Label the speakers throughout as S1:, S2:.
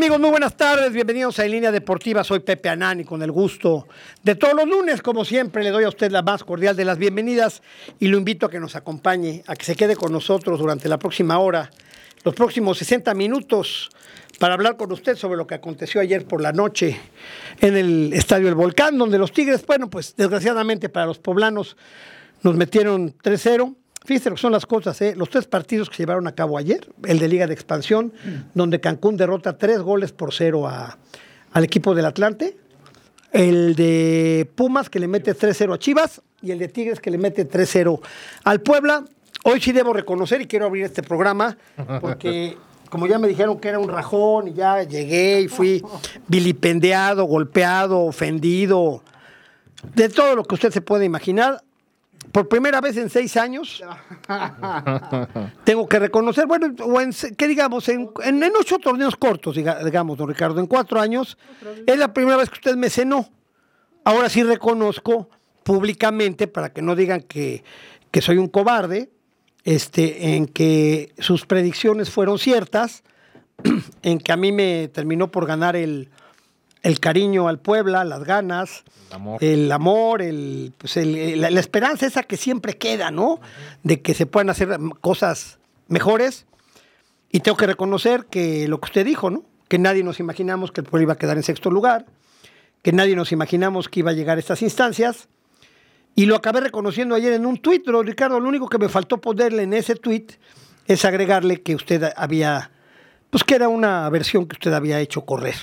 S1: Amigos? Muy buenas tardes, bienvenidos a En Línea Deportiva, soy Pepe Anani con el gusto de todos los lunes, como siempre le doy a usted la más cordial de las bienvenidas y lo invito a que nos acompañe, a que se quede con nosotros durante la próxima hora, los próximos 60 minutos para hablar con usted sobre lo que aconteció ayer por la noche en el Estadio El Volcán, donde los Tigres, bueno, pues desgraciadamente para los poblanos nos metieron 3-0. Fíjense lo que son las cosas, ¿eh? los tres partidos que se llevaron a cabo ayer, el de Liga de Expansión, donde Cancún derrota tres goles por cero a- al equipo del Atlante, el de Pumas que le mete 3-0 a Chivas y el de Tigres que le mete 3-0 al Puebla. Hoy sí debo reconocer y quiero abrir este programa porque como ya me dijeron que era un rajón y ya llegué y fui vilipendiado, golpeado, ofendido, de todo lo que usted se puede imaginar. Por primera vez en seis años, tengo que reconocer, bueno, o en, ¿qué digamos? En, en- ocho torneos cortos, diga- digamos, don Ricardo, en cuatro años, es la primera vez que usted me cenó. Ahora sí reconozco públicamente, para que no digan que, que soy un cobarde, este, en que sus predicciones fueron ciertas, en que a mí me terminó por ganar el, el cariño al Puebla, las ganas, el amor, el, pues el- el- la, la esperanza esa que siempre queda, ¿no? De que se puedan hacer cosas mejores. Y tengo que reconocer que lo que usted dijo, ¿no? Que nadie nos imaginamos que el Puebla iba a quedar en sexto lugar, que nadie nos imaginamos que iba a llegar a estas instancias. Y lo acabé reconociendo ayer en un tuit, Ricardo. Lo único que me faltó ponerle en ese tuit es agregarle que usted había, pues que era una versión que usted había hecho correr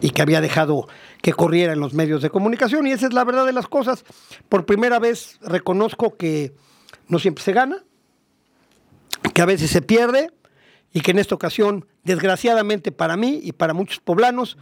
S1: y que había dejado que corriera en los medios de comunicación. Y esa es la verdad de las cosas. Por primera vez reconozco que no siempre se gana, que a veces se pierde y que en esta ocasión, desgraciadamente para mí y para muchos poblanos,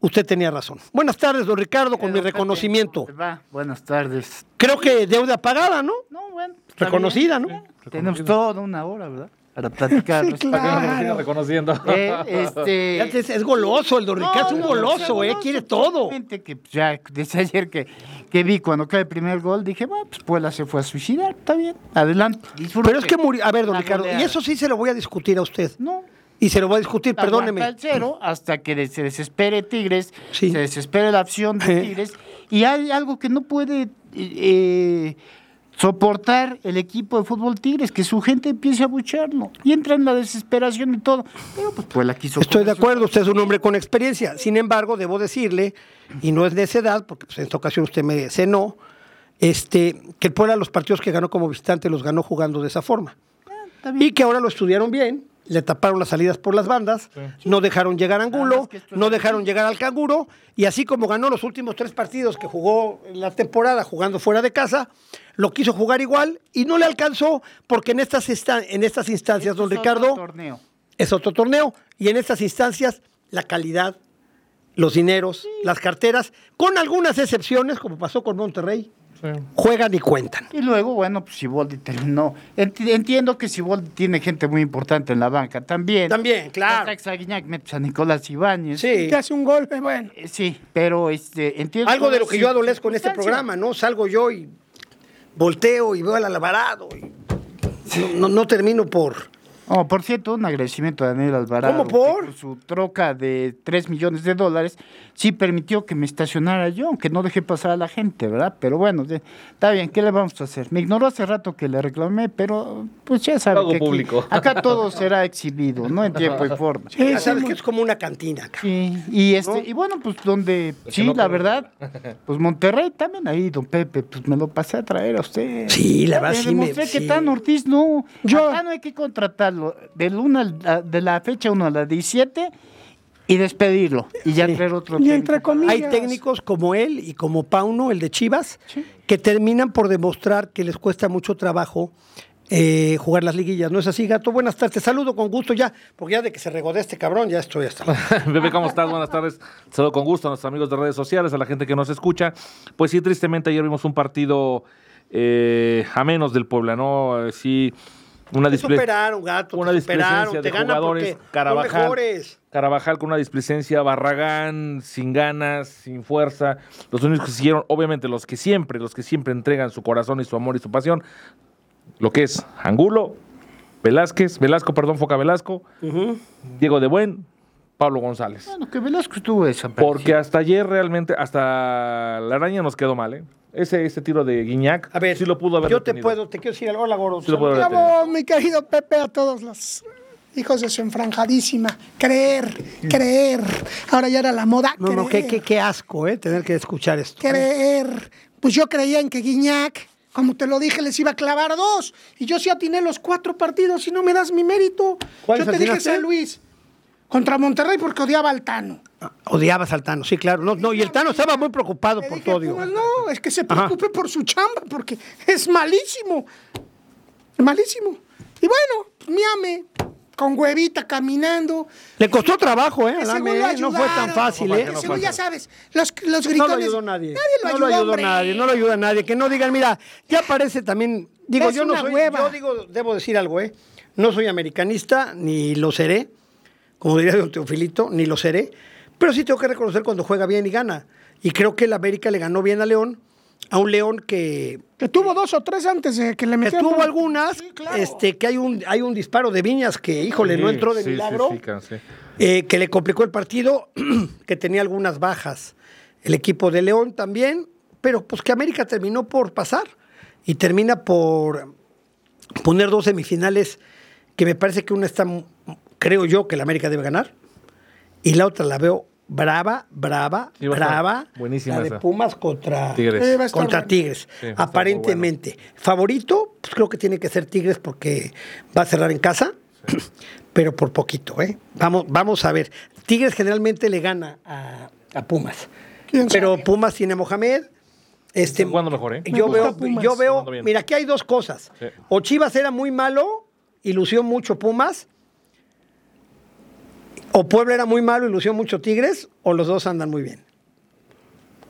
S1: usted tenía razón. Buenas tardes, don Ricardo, con mi reconocimiento.
S2: ¿Cómo te va? Buenas tardes.
S1: Creo que deuda pagada, ¿no?
S2: No, bueno.
S1: Reconocida,
S2: bien.
S1: ¿no?
S2: Tenemos toda una hora, ¿verdad? Para platicar.
S1: Sí, claro.
S3: reconociendo.
S2: Eh, este...
S1: Es, es goloso el don Ricardo, es un
S2: no,
S1: goloso,
S2: no,
S1: ¿eh?
S2: no,
S1: Quiere todo.
S2: que pues, ya desde ayer que, que vi cuando cae el primer gol, dije, bueno, pues Puebla se fue a suicidar, está bien, adelante. disfrute.
S1: Pero es que murió. A ver, don Ricardo, y eso sí se lo voy a discutir a usted.
S2: No.
S1: Y se lo voy a discutir, perdóneme.
S2: El cero hasta que se desespere Tigres,
S1: Sí.
S2: se desespere la opción de
S1: Eh.
S2: Tigres. Y hay algo que no puede eh, soportar el equipo de fútbol Tigres, que su gente empiece a bucharlo. Y entra en la desesperación y todo. Pero pues Puebla quiso...
S1: Estoy de acuerdo, usted es un hombre con experiencia. Sin embargo, debo decirle, y no es de esa edad, porque pues, en esta ocasión usted me cenó, este, que el Puebla los partidos que ganó como visitante los ganó jugando de esa forma.
S2: Está bien.
S1: Y que ahora lo estudiaron bien, le taparon las salidas por las bandas, no dejaron llegar a Angulo, no dejaron llegar al Canguro, y así como ganó los últimos tres partidos que jugó en la temporada jugando fuera de casa, lo quiso jugar igual y no le alcanzó, porque en estas, en estas instancias,
S2: Esto
S1: don
S2: es otro
S1: Ricardo,
S2: torneo.
S1: es otro torneo, y en estas instancias la calidad, los dineros, las carteras, con algunas excepciones, como pasó con Monterrey, juegan y cuentan.
S2: Y luego, bueno, pues Siboldi terminó. Enti- Entiendo que Siboldi tiene gente muy importante en la banca también.
S1: También, claro.
S2: Metes a Nicolás Ibáñez.
S1: Sí.
S4: que hace un golpe, bueno.
S2: Eh, Sí, pero este, entiendo.
S1: Algo de lo que yo
S2: las
S1: adolezco en este programa, ¿no? Salgo yo y volteo y veo al Alvarado. y no, no- no termino por...
S2: Oh, por cierto, un agradecimiento a Daniel Alvarado.
S1: ¿Cómo por?
S2: que con su troca de 3 millones de dólares sí permitió que me estacionara yo, aunque no dejé pasar a la gente, ¿verdad? Pero bueno, está bien, ¿qué le vamos a hacer? Me ignoró hace rato que le reclamé, pero pues ya sabe
S3: Algo
S2: que aquí-
S3: público.
S2: acá todo será exhibido, ¿no? En tiempo y forma.
S1: Ya sabes que es como una cantina acá.
S2: Sí, y este, y bueno, pues donde,
S3: que
S2: sí,
S3: no
S2: la verdad, pues Monterrey también ahí, don Pepe, pues me lo pasé a traer a usted.
S1: Sí, la verdad
S2: le
S1: sí me-
S2: demostré que
S1: sí.
S2: Tan Ortiz no,
S1: Yo-
S2: acá no hay que contratarlo del uno al- a- de la fecha 1 a la 17 y despedirlo y ya traer otro
S4: Y entre
S2: técnico.
S4: comillas.
S1: Hay técnicos como él y como Pauno, el de Chivas, que terminan por demostrar que les cuesta mucho trabajo eh, jugar las liguillas. ¿No es así, gato? Buenas tardes. Te saludo con gusto ya, porque ya de que se regodea este cabrón, ya estoy hasta.
S3: Bebé, ¿cómo estás? Buenas tardes. Saludo con gusto a nuestros amigos de redes sociales, a la gente que nos escucha. Pues sí, tristemente ayer vimos un partido eh, a menos del Puebla, ¿no? Eh, Sí, una
S1: Te
S3: disple-
S1: superaron, gato.
S3: una displicencia de jugadores. Carabajal. Carabajal con una displicencia, Barragán sin ganas, sin fuerza. Los únicos que siguieron, obviamente, los que siempre, los que siempre entregan su corazón y su amor y su pasión, lo que es Angulo, Velázquez, Velasco, perdón, Foca Velasco, Diego de Buen, Pablo González.
S2: Bueno, que Velasco estuvo desaparecido.
S3: Porque hasta ayer realmente, hasta la araña nos quedó mal, ¿eh? Ese, ese tiro de Guiñac,
S1: A ver,
S3: sí lo pudo haber
S1: yo te puedo, te quiero decir algo, hola, Gordo.
S3: Sí lo pudo haber
S4: Bravo, mi querido Pepe, a todos los hijos de su enfranjadísima. Creer, creer. Ahora ya era la moda.
S1: No, no, qué, qué, qué asco, ¿eh? Tener que escuchar esto.
S4: Creer. Pues yo creía en que Guiñac, como te lo dije, les iba a clavar dos. Y yo sí atiné los cuatro partidos y no me das mi mérito.
S1: ¿Cuáles
S4: Yo te dije? San Luis. Contra Monterrey porque odiaba al Tano.
S1: Odiabas al Tano, sí, claro. No, no, y el Tano estaba muy preocupado
S4: Le
S1: por
S4: dije,
S1: todo. digo.
S4: pues no, es que se preocupe por su chamba porque es malísimo. Malísimo. Y bueno, miame, con huevita caminando.
S1: Le costó trabajo, ¿eh? ¿eh? No fue tan fácil,
S3: No,
S1: ¿eh?
S3: no
S4: Según ya sabes, los, los
S1: No
S4: gritones.
S1: lo ayudó nadie.
S4: Nadie lo
S1: no
S4: ayudó,
S1: lo ayudó
S4: hombre.
S1: nadie, no lo ayuda nadie. Que no digan, mira, ya parece también. Digo,
S4: Es
S1: yo no soy.
S4: hueva.
S1: Yo digo, debo decir algo, ¿eh? No soy americanista, ni lo seré, como diría don Teofilito, ni lo seré. Pero sí tengo que reconocer cuando juega bien y gana. Y creo que el América le ganó bien a León, a un León que,
S4: Que tuvo dos o tres antes de que le
S1: que
S4: metieran.
S1: tuvo
S4: por-
S1: algunas,
S4: Sí, claro.
S1: este, que hay un, hay un disparo de Viñas que, híjole, no entró de
S3: sí,
S1: milagro.
S3: sí, can- sí.
S1: eh, que le complicó el partido, que tenía algunas bajas. El equipo de León también, pero pues que América terminó por pasar y termina por poner dos semifinales que me parece que una está, creo yo, que la América debe ganar y la otra la veo brava, brava,
S3: Sí,
S1: brava.
S3: buenísima
S1: la de. Pumas contra
S3: Tigres.
S1: Contra
S4: bueno.
S3: Sí,
S1: aparentemente. Favorito, pues creo que tiene que ser Tigres porque va a cerrar en casa, pero por poquito, ¿eh? Vamos, vamos a ver. Tigres generalmente le gana a, a Pumas,
S4: ¿Quién
S1: pero
S4: sabe?
S1: Pumas tiene a Mohamed. Este,
S3: Está jugando mejor, ¿eh?
S1: Yo
S4: Me
S1: veo,
S4: Pumas.
S1: yo veo, mira, aquí hay dos cosas.
S3: Sí.
S1: O Chivas era muy malo y lució mucho Pumas, o Puebla era muy malo y lució mucho Tigres, o los dos andan muy bien.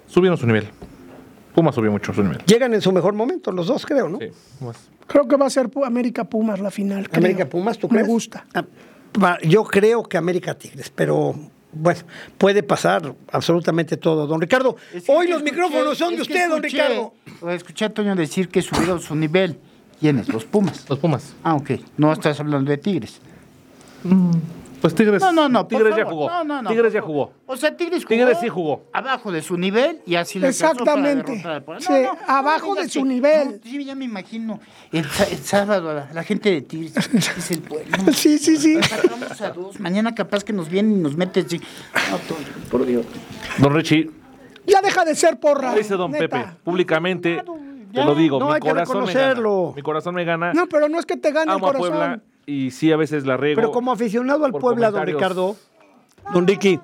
S3: Subieron su nivel. Puma subió mucho su nivel.
S1: Llegan en su mejor momento, los dos creo, ¿no?
S3: Sí, Pumas.
S4: Creo que va a ser América Pumas la final. creo.
S1: América Pumas, ¿tú
S4: Me
S1: crees?
S4: gusta.
S1: Ah, Yo creo que América Tigres, pero bueno, puede pasar absolutamente todo. Don Ricardo,
S2: Es que
S1: hoy los
S2: escuché-
S1: micrófonos son de usted, don Ricardo.
S2: Escuché a Toño decir que subieron su nivel. ¿Quiénes? Los Pumas.
S3: Los Pumas.
S2: Ah, ok. No estás hablando de Tigres.
S3: Pues Tigres.
S2: No, no, no.
S3: Tigres ya jugó.
S2: No, no, no,
S3: Tigres ya jugó.
S2: O sea, Tigres jugó.
S3: Tigres sí jugó.
S2: Abajo de su nivel y así le para
S4: Exactamente. Sí, abajo de su
S2: que-
S4: nivel.
S2: no, sí, ya me imagino. El, sábado, la, la gente de Tigres es el pueblo.
S4: Sí, sí, sí.
S2: A dos. Mañana capaz que nos vienen y nos meten. Sí. Por Dios.
S3: Don Richie,
S4: Ya deja de ser porra.
S3: dice don
S4: neta.
S3: Pepe, públicamente, te
S2: Ya.
S3: lo digo,
S1: No,
S3: mi
S1: hay que
S3: corazón me gana. Mi corazón me gana.
S4: No, pero no es que te gane el
S3: a
S4: corazón.
S3: Puebla y sí a veces la riego.
S1: Pero como aficionado al Puebla, don. Ricardo, don Ricky,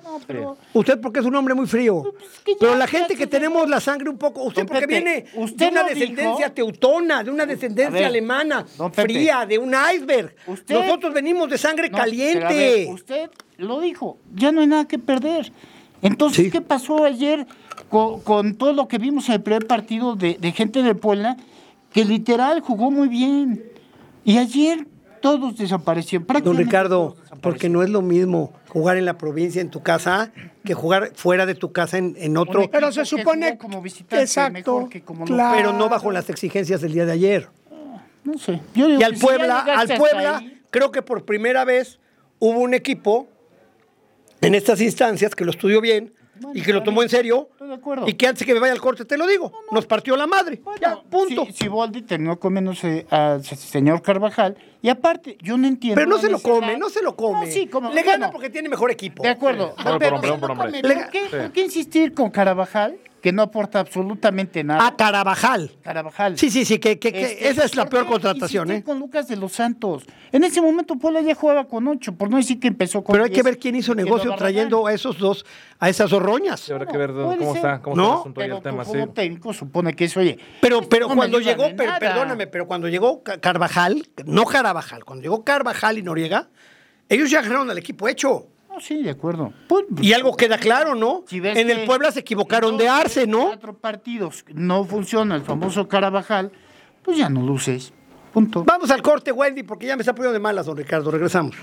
S1: usted porque es un hombre muy frío.
S2: Pues que
S1: Pero la gente que tenemos la sangre un poco, usted
S2: Don
S1: porque
S2: Pepe,
S1: viene
S2: usted
S1: de una descendencia
S2: dijo.
S1: teutona, de una descendencia
S2: ver,
S1: alemana, fría, de un iceberg.
S2: Usted-
S1: Nosotros venimos de sangre
S2: No,
S1: caliente.
S2: ver, usted lo dijo, ya no hay nada que perder. Entonces,
S1: Sí.
S2: ¿qué pasó ayer con, con todo lo que vimos en el primer partido de, de gente de Puebla? Que literal jugó muy bien. Y ayer todos desaparecieron.
S1: Don Ricardo,
S2: desaparecieron.
S1: porque no es lo mismo jugar en la provincia, en tu casa, que jugar fuera de tu casa en, en otro,
S4: Pero se supone.
S2: como visitante
S4: Exacto.
S2: mejor que como
S4: claro.
S1: pero no bajo las exigencias del día de ayer.
S2: No sé. Yo digo
S1: Y al
S2: si
S1: Puebla, al Puebla,
S2: ahí,
S1: creo que por primera vez hubo un equipo en estas instancias que lo estudió bien y que lo tomó en serio
S2: Estoy de acuerdo.
S1: y que antes que me vaya al corte te lo digo, nos partió la madre. ya,
S2: Bueno,
S1: punto.
S2: Si, si Boldi terminó comiéndose al señor Carvajal. Y aparte, yo no entiendo.
S1: Pero no se lo come, no se lo come.
S2: No, sí, como-
S1: Le gana
S2: bueno,
S1: porque tiene mejor equipo.
S2: De acuerdo.
S3: Hombre por
S2: Pero
S3: hombre,
S2: sí
S3: hombre por
S2: lo
S3: hombre.
S2: come.
S1: Le-
S2: ¿Por qué, por qué insistir con Carvajal, que no aporta absolutamente nada?
S1: A Carabajal.
S2: Carvajal.
S1: Sí, sí, sí, que, que- que
S2: Este,
S1: esa es la
S2: ¿por
S1: peor contratación, ¿eh?
S2: con Lucas de los Santos. En ese momento Puebla ya jugaba con ocho, por no decir que empezó con
S1: Pero hay que
S2: 10,
S1: ver quién hizo negocio trayendo a esos dos, a esas dos roñas.
S3: Habrá que ver cómo
S2: ser.
S3: está, cómo
S1: ¿No?
S3: está el asunto
S2: Pero
S3: el tema, sí.
S2: técnico supone que es, oye.
S1: Pero, pero
S2: no
S1: cuando llegó, per- perdóname, pero cuando llegó Ca- Carvajal, no Carvajal, cuando llegó Carvajal y Noriega, ellos ya agarraron al equipo hecho.
S2: No, sí, de acuerdo. Pues,
S1: Y algo queda claro, ¿no?
S2: si ves
S1: En el Puebla se equivocaron de Arce, ¿no?
S2: Cuatro partidos no funciona el famoso Carabajal, pues ya no luces. Punto.
S1: Vamos al corte, Wendy, porque ya me está poniendo de malas, don Ricardo. Regresamos.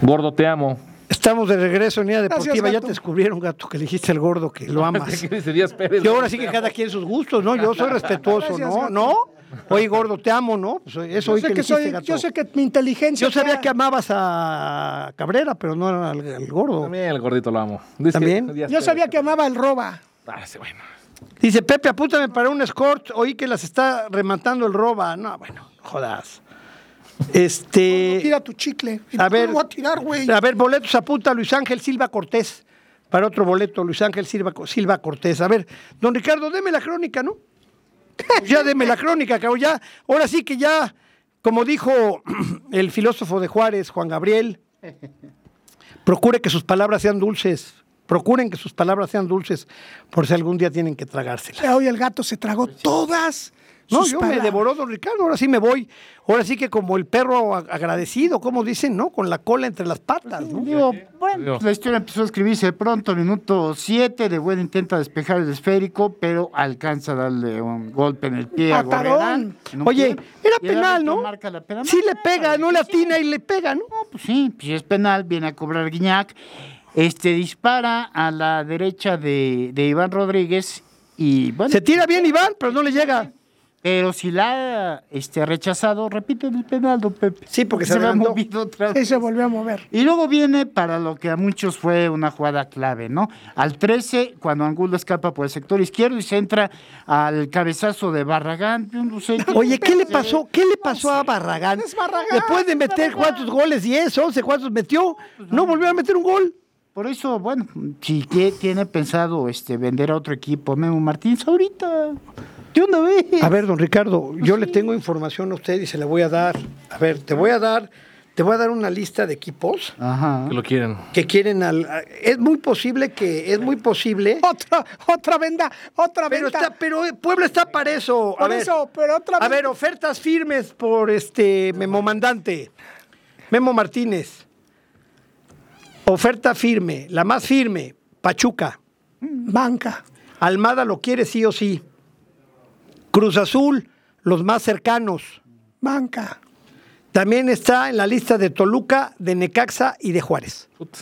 S3: Gordo, te amo.
S1: Estamos de regreso en Línea Deportiva. ya te descubrieron, gato, que le dijiste al gordo que lo amas.
S3: ¿Qué dice Díaz Pérez?
S1: Y ahora sí que cada quien sus gustos, ¿no? Yo soy respetuoso,
S4: Gracias,
S1: ¿no?
S4: gato.
S1: ¿No? Oye, gordo, te amo, ¿no? Pues, eso
S4: Yo sé,
S1: que
S4: que
S1: le dijiste,
S4: soy,
S1: gato.
S4: yo sé que mi inteligencia.
S1: Yo sabía que amabas a Cabrera, pero no al, al gordo.
S3: También el gordito lo amo. Dice
S1: ¿También?
S3: que
S4: Yo sabía que amaba el roba.
S3: Ah, sí, bueno.
S1: Dice, Pepe, apúntame para un escort. Oí que las está rematando el roba. No, bueno, jodas. Este.
S4: Tira tu chicle. ¿Y
S1: A ver,
S4: voy a tirar, güey.
S1: a ver, boletos apunta Luis Ángel Silva Cortés. Para otro boleto, Luis Ángel Silva, Silva Cortés. A ver, don Ricardo, deme la crónica, ¿no? ya deme la crónica, cabrón. Ya, ahora sí que ya, como dijo el filósofo de Juárez, Juan Gabriel, procure que sus palabras sean dulces. Procuren que sus palabras sean dulces, por si algún día tienen que tragárselas.
S4: Hoy el gato se tragó todas.
S1: No, yo me devoró don Ricardo, ahora sí me voy. Ahora sí que como el perro ag- agradecido, como dicen, ¿no? Con la cola entre las patas, ¿no?
S2: Digo, bueno, la historia empezó a escribirse pronto, minuto 7, de buen intenta despejar el esférico, pero alcanza a darle un golpe en el pie a
S4: Patadón.
S2: Gorrerán.
S1: Oye,
S2: pie,
S1: era penal, ¿no?
S2: marca la pena.
S1: Sí le
S2: No,
S1: pega, no le
S2: sí.
S1: atina y le pega, ¿no?
S2: No, pues sí, pues si es penal, viene a cobrar Guiñac. Este dispara a la derecha de, de Iván Rodríguez y bueno,
S1: Se tira bien Iván, pero no le llega.
S2: Pero si la ha este, rechazado, repite el penal, don Pepe.
S1: Sí, porque se
S2: ha
S1: adelantó.
S2: movido otra
S4: Sí,
S2: vez.
S4: se volvió a mover.
S2: Y luego viene para lo que a muchos fue una jugada clave, ¿no? Al 13, cuando Angulo escapa por el sector izquierdo y se entra al cabezazo de Barragán. yo no sé
S1: Oye, ¿qué le pasó? ¿Qué le pasó a Barragán?
S4: Es Barragán,
S1: Después de meter cuántos goles, 10, 11, ¿cuántos metió? No volvió a meter un gol.
S2: Por eso, bueno, si tie- tiene pensado este vender a otro equipo, Memo Martínez, ahorita, de una vez.
S1: A ver, don Ricardo, yo le tengo información a usted y se la voy a dar. A ver, te voy a dar, te voy a dar una lista de equipos
S2: Ajá.
S3: Que lo quieren.
S1: que quieren al. Es muy posible que, es muy posible.
S4: Otra, otra venda, otra
S1: Pero
S4: venta.
S1: está, pero Puebla está para eso. A
S4: Por
S1: ver,
S4: eso, pero otra
S1: A ver, ofertas firmes por este Memo Mandante. Memo Martínez. Oferta firme, la más firme, Pachuca.
S4: Banca.
S1: Almada lo quiere sí o sí. Cruz Azul, los más cercanos.
S4: Banca.
S1: También está en la lista de Toluca, de Necaxa y de Juárez.
S3: Puta.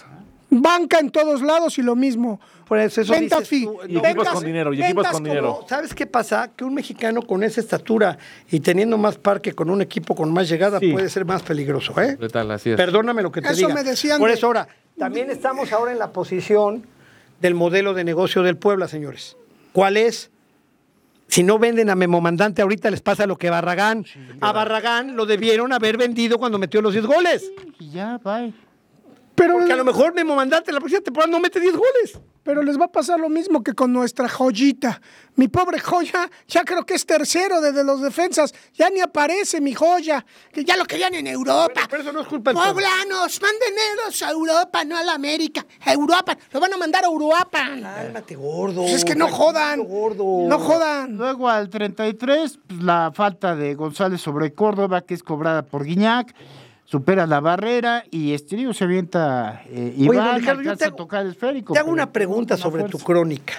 S4: Banca en todos lados y lo mismo.
S1: Por eso, eso
S4: Ventas
S1: dices
S4: fi-
S1: tú,
S3: Y equipos
S4: ventas-
S3: con dinero, y equipos con
S4: como-
S3: dinero.
S1: ¿Sabes qué pasa? Que un mexicano con esa estatura y teniendo más parque con un equipo con más llegada
S3: Sí.
S1: puede ser más peligroso, ¿eh?
S3: Letal, así es.
S1: Perdóname lo que te
S4: Eso
S1: diga.
S4: me decían
S1: Por
S4: de-
S1: eso ahora, también estamos ahora en la posición del modelo de negocio del Puebla, señores. ¿Cuál es? Si no venden a Memo Mandante, ahorita les pasa lo que Barragán. a Barragán lo debieron haber vendido cuando metió los 10 goles.
S2: Y ya, bye.
S4: Pero,
S1: Porque a lo mejor Memo Mandante la próxima temporada no mete 10 goles.
S4: Pero les va a pasar lo mismo que con nuestra joyita. Mi pobre joya, ya creo que es tercero desde los defensas. Ya ni aparece mi joya, que ya lo querían en Europa.
S1: Pero eso no es culpa Puebla.
S4: Poblanos, mándenos a Europa, no a la América. A Europa, lo van a mandar a Europa.
S1: Cálmate, gordo.
S4: Pues es que no jodan.
S1: Gordo.
S4: No jodan.
S2: Luego al 33, pues, la falta de González sobre Córdoba, que es cobrada por Guiñac, supera la barrera y este digo, se avienta eh,
S1: Oye,
S2: Iván,
S1: don Ricardo, yo
S2: a tocar el esférico.
S1: te hago una pregunta
S2: una
S1: sobre tu crónica.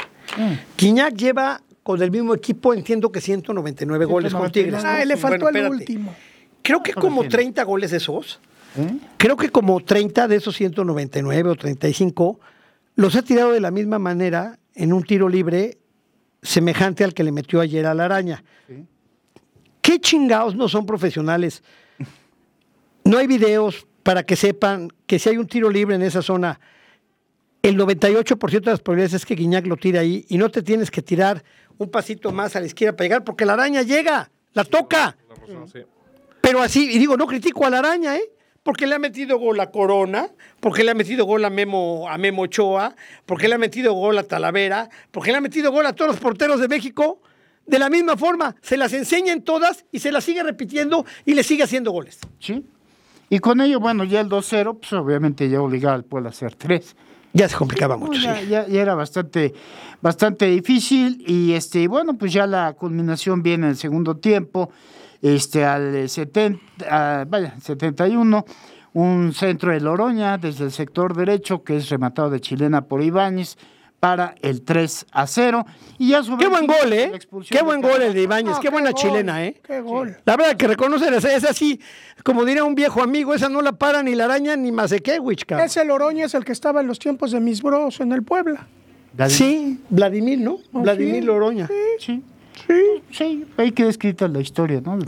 S1: Quiñac lleva con el mismo equipo, entiendo que 199 goles con
S2: 199.
S1: Tigres.
S4: Ah, le faltó
S1: Bueno,
S4: el
S1: espérate.
S4: último.
S1: Creo que como
S2: entiendo.
S1: 30 goles de esos,
S2: ¿Eh?
S1: creo que como 30 de esos 199 o 35 los ha tirado de la misma manera en un tiro libre semejante al que le metió ayer a la araña. ¿Qué chingados no son profesionales? No hay videos para que sepan que si hay un tiro libre en esa zona, el 98% de las probabilidades es que Guiñac lo tire ahí y no te tienes que tirar un pasito más a la izquierda para llegar porque la araña llega, la toca.
S3: La razón, sí.
S1: Pero así, y digo, no critico a la araña, ¿eh? Porque le ha metido gol a Corona, porque le ha metido gol a Memo, a Memo Ochoa, porque le ha metido gol a Talavera, porque le ha metido gol a todos los porteros de México. De la misma forma, se las enseñan todas y se las sigue repitiendo y le sigue haciendo goles.
S2: Sí. Y con ello, bueno, ya el 2-0, pues obviamente ya obligaba al pueblo a hacer 3.
S1: Ya se complicaba mucho,
S2: ya,
S1: sí.
S2: ya- ya era bastante, bastante difícil y este, bueno, pues ya la culminación viene en el segundo tiempo, este, al 70, ah, vaya, 71, un centro de Loroña desde el sector derecho que es rematado de chilena por Ibáñez para el 3 a 0. Y ya
S1: Qué buen gol, ¿eh? Qué buen
S2: de
S1: gol el de Ibáñez. Qué buena
S4: gol,
S1: chilena, ¿eh?
S4: Qué gol.
S1: La verdad que reconocer esa es así, como diría un viejo amigo, esa no la para ni la araña ni Mazekewicz, cabrón.
S4: Ese Loroña es el que estaba en los tiempos de mis bros en el Puebla.
S1: Sí, Vladimir, ¿no?
S4: ¿Ah,
S1: Vladimir
S4: sí?
S1: Loroña.
S2: Sí. Sí, ahí queda escrita la historia, ¿no?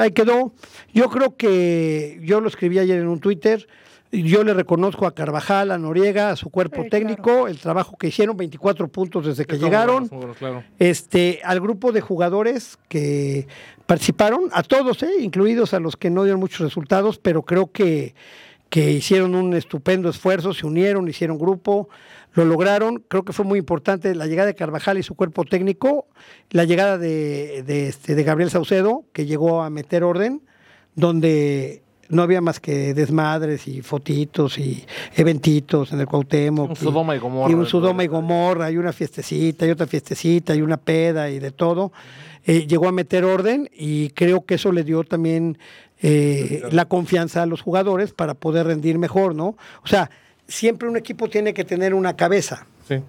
S1: Ahí quedó. Yo creo que yo lo escribí ayer en un Twitter. Yo le reconozco a Carvajal, a Noriega, a su cuerpo
S4: Sí,
S1: técnico, el trabajo que hicieron, 24 puntos desde que
S3: Muy
S1: llegaron.
S3: buenos, muy buenos, claro.
S1: Este, al grupo de jugadores que participaron, a todos, ¿eh? incluidos a los que no dieron muchos resultados, pero creo que, que hicieron un estupendo esfuerzo, se unieron, hicieron grupo, lo lograron. Creo que fue muy importante la llegada de Carvajal y su cuerpo técnico, la llegada de, de, este, de Gabriel Saucedo, que llegó a meter orden, donde no había más que desmadres y fotitos y eventitos en el Cuauhtémoc.
S3: Un
S1: y-
S3: Sodoma y Gomorra.
S1: Y un Sodoma y Gomorra, y una fiestecita, y otra fiestecita, y una peda, y de todo. Eh, llegó a meter orden y creo que eso le dio también eh, la confianza a los jugadores para poder rendir mejor, ¿no? O sea, siempre un equipo tiene que tener una cabeza
S3: Sí.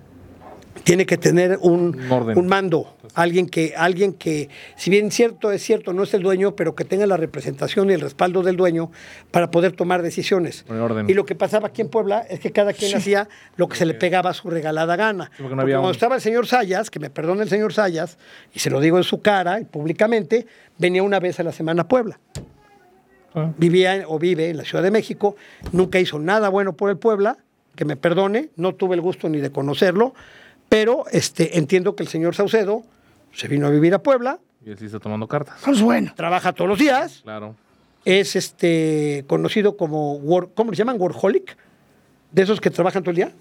S1: tiene que tener un,
S3: Un orden.
S1: un mando, alguien que, alguien que, si bien cierto es cierto, no es el dueño, pero que tenga la representación y el respaldo del dueño para poder tomar decisiones.
S3: Orden.
S1: Y lo que pasaba aquí en Puebla es que cada quien hacía lo que se le pegaba a su regalada gana.
S3: porque no
S1: Porque
S3: había
S1: cuando
S3: un-
S1: estaba el señor Sayas, que me perdone el señor Sayas, y se lo digo en su cara y públicamente, venía una vez a la semana a Puebla
S3: Ah.
S1: vivía o vive en la Ciudad de México, nunca hizo nada bueno por el Puebla, que me perdone, no tuve el gusto ni de conocerlo, pero este, entiendo que el señor Saucedo se vino a vivir a Puebla,
S3: Y él sí está tomando cartas.
S4: Pues bueno.
S1: trabaja todos los días,
S3: Claro.
S1: es este, conocido como, wor- ¿cómo le llaman? Workaholic, de esos que trabajan todo el día.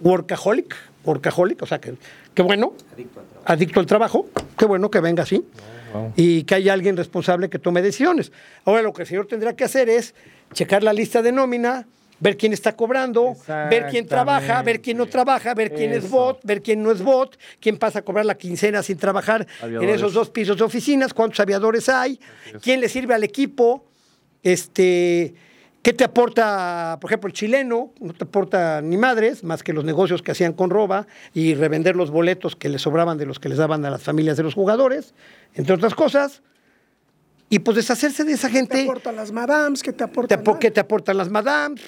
S1: Workaholic, workaholic, o sea que, qué bueno, adicto al trabajo, qué bueno que venga así
S3: Wow.
S1: y que haya alguien responsable que tome decisiones. Ahora lo que el señor tendrá que hacer es checar la lista de nómina, ver quién está cobrando, ver quién trabaja, ver quién no trabaja, ver quién es bot, ver quién no es bot, quién pasa a cobrar la quincena sin trabajar en esos dos pisos de oficinas, cuántos aviadores hay, quién le sirve al equipo, este, qué te aporta, por ejemplo, el chileno, no te aporta ni madres, más que los negocios que hacían con roba y revender los boletos que les sobraban de los que les daban a las familias de los jugadores, entre otras cosas. Y pues deshacerse de esa
S4: Te
S1: gente
S4: aportan las madams, que te
S1: te
S4: aportan.
S1: apo- ¿Qué te aportan las madams?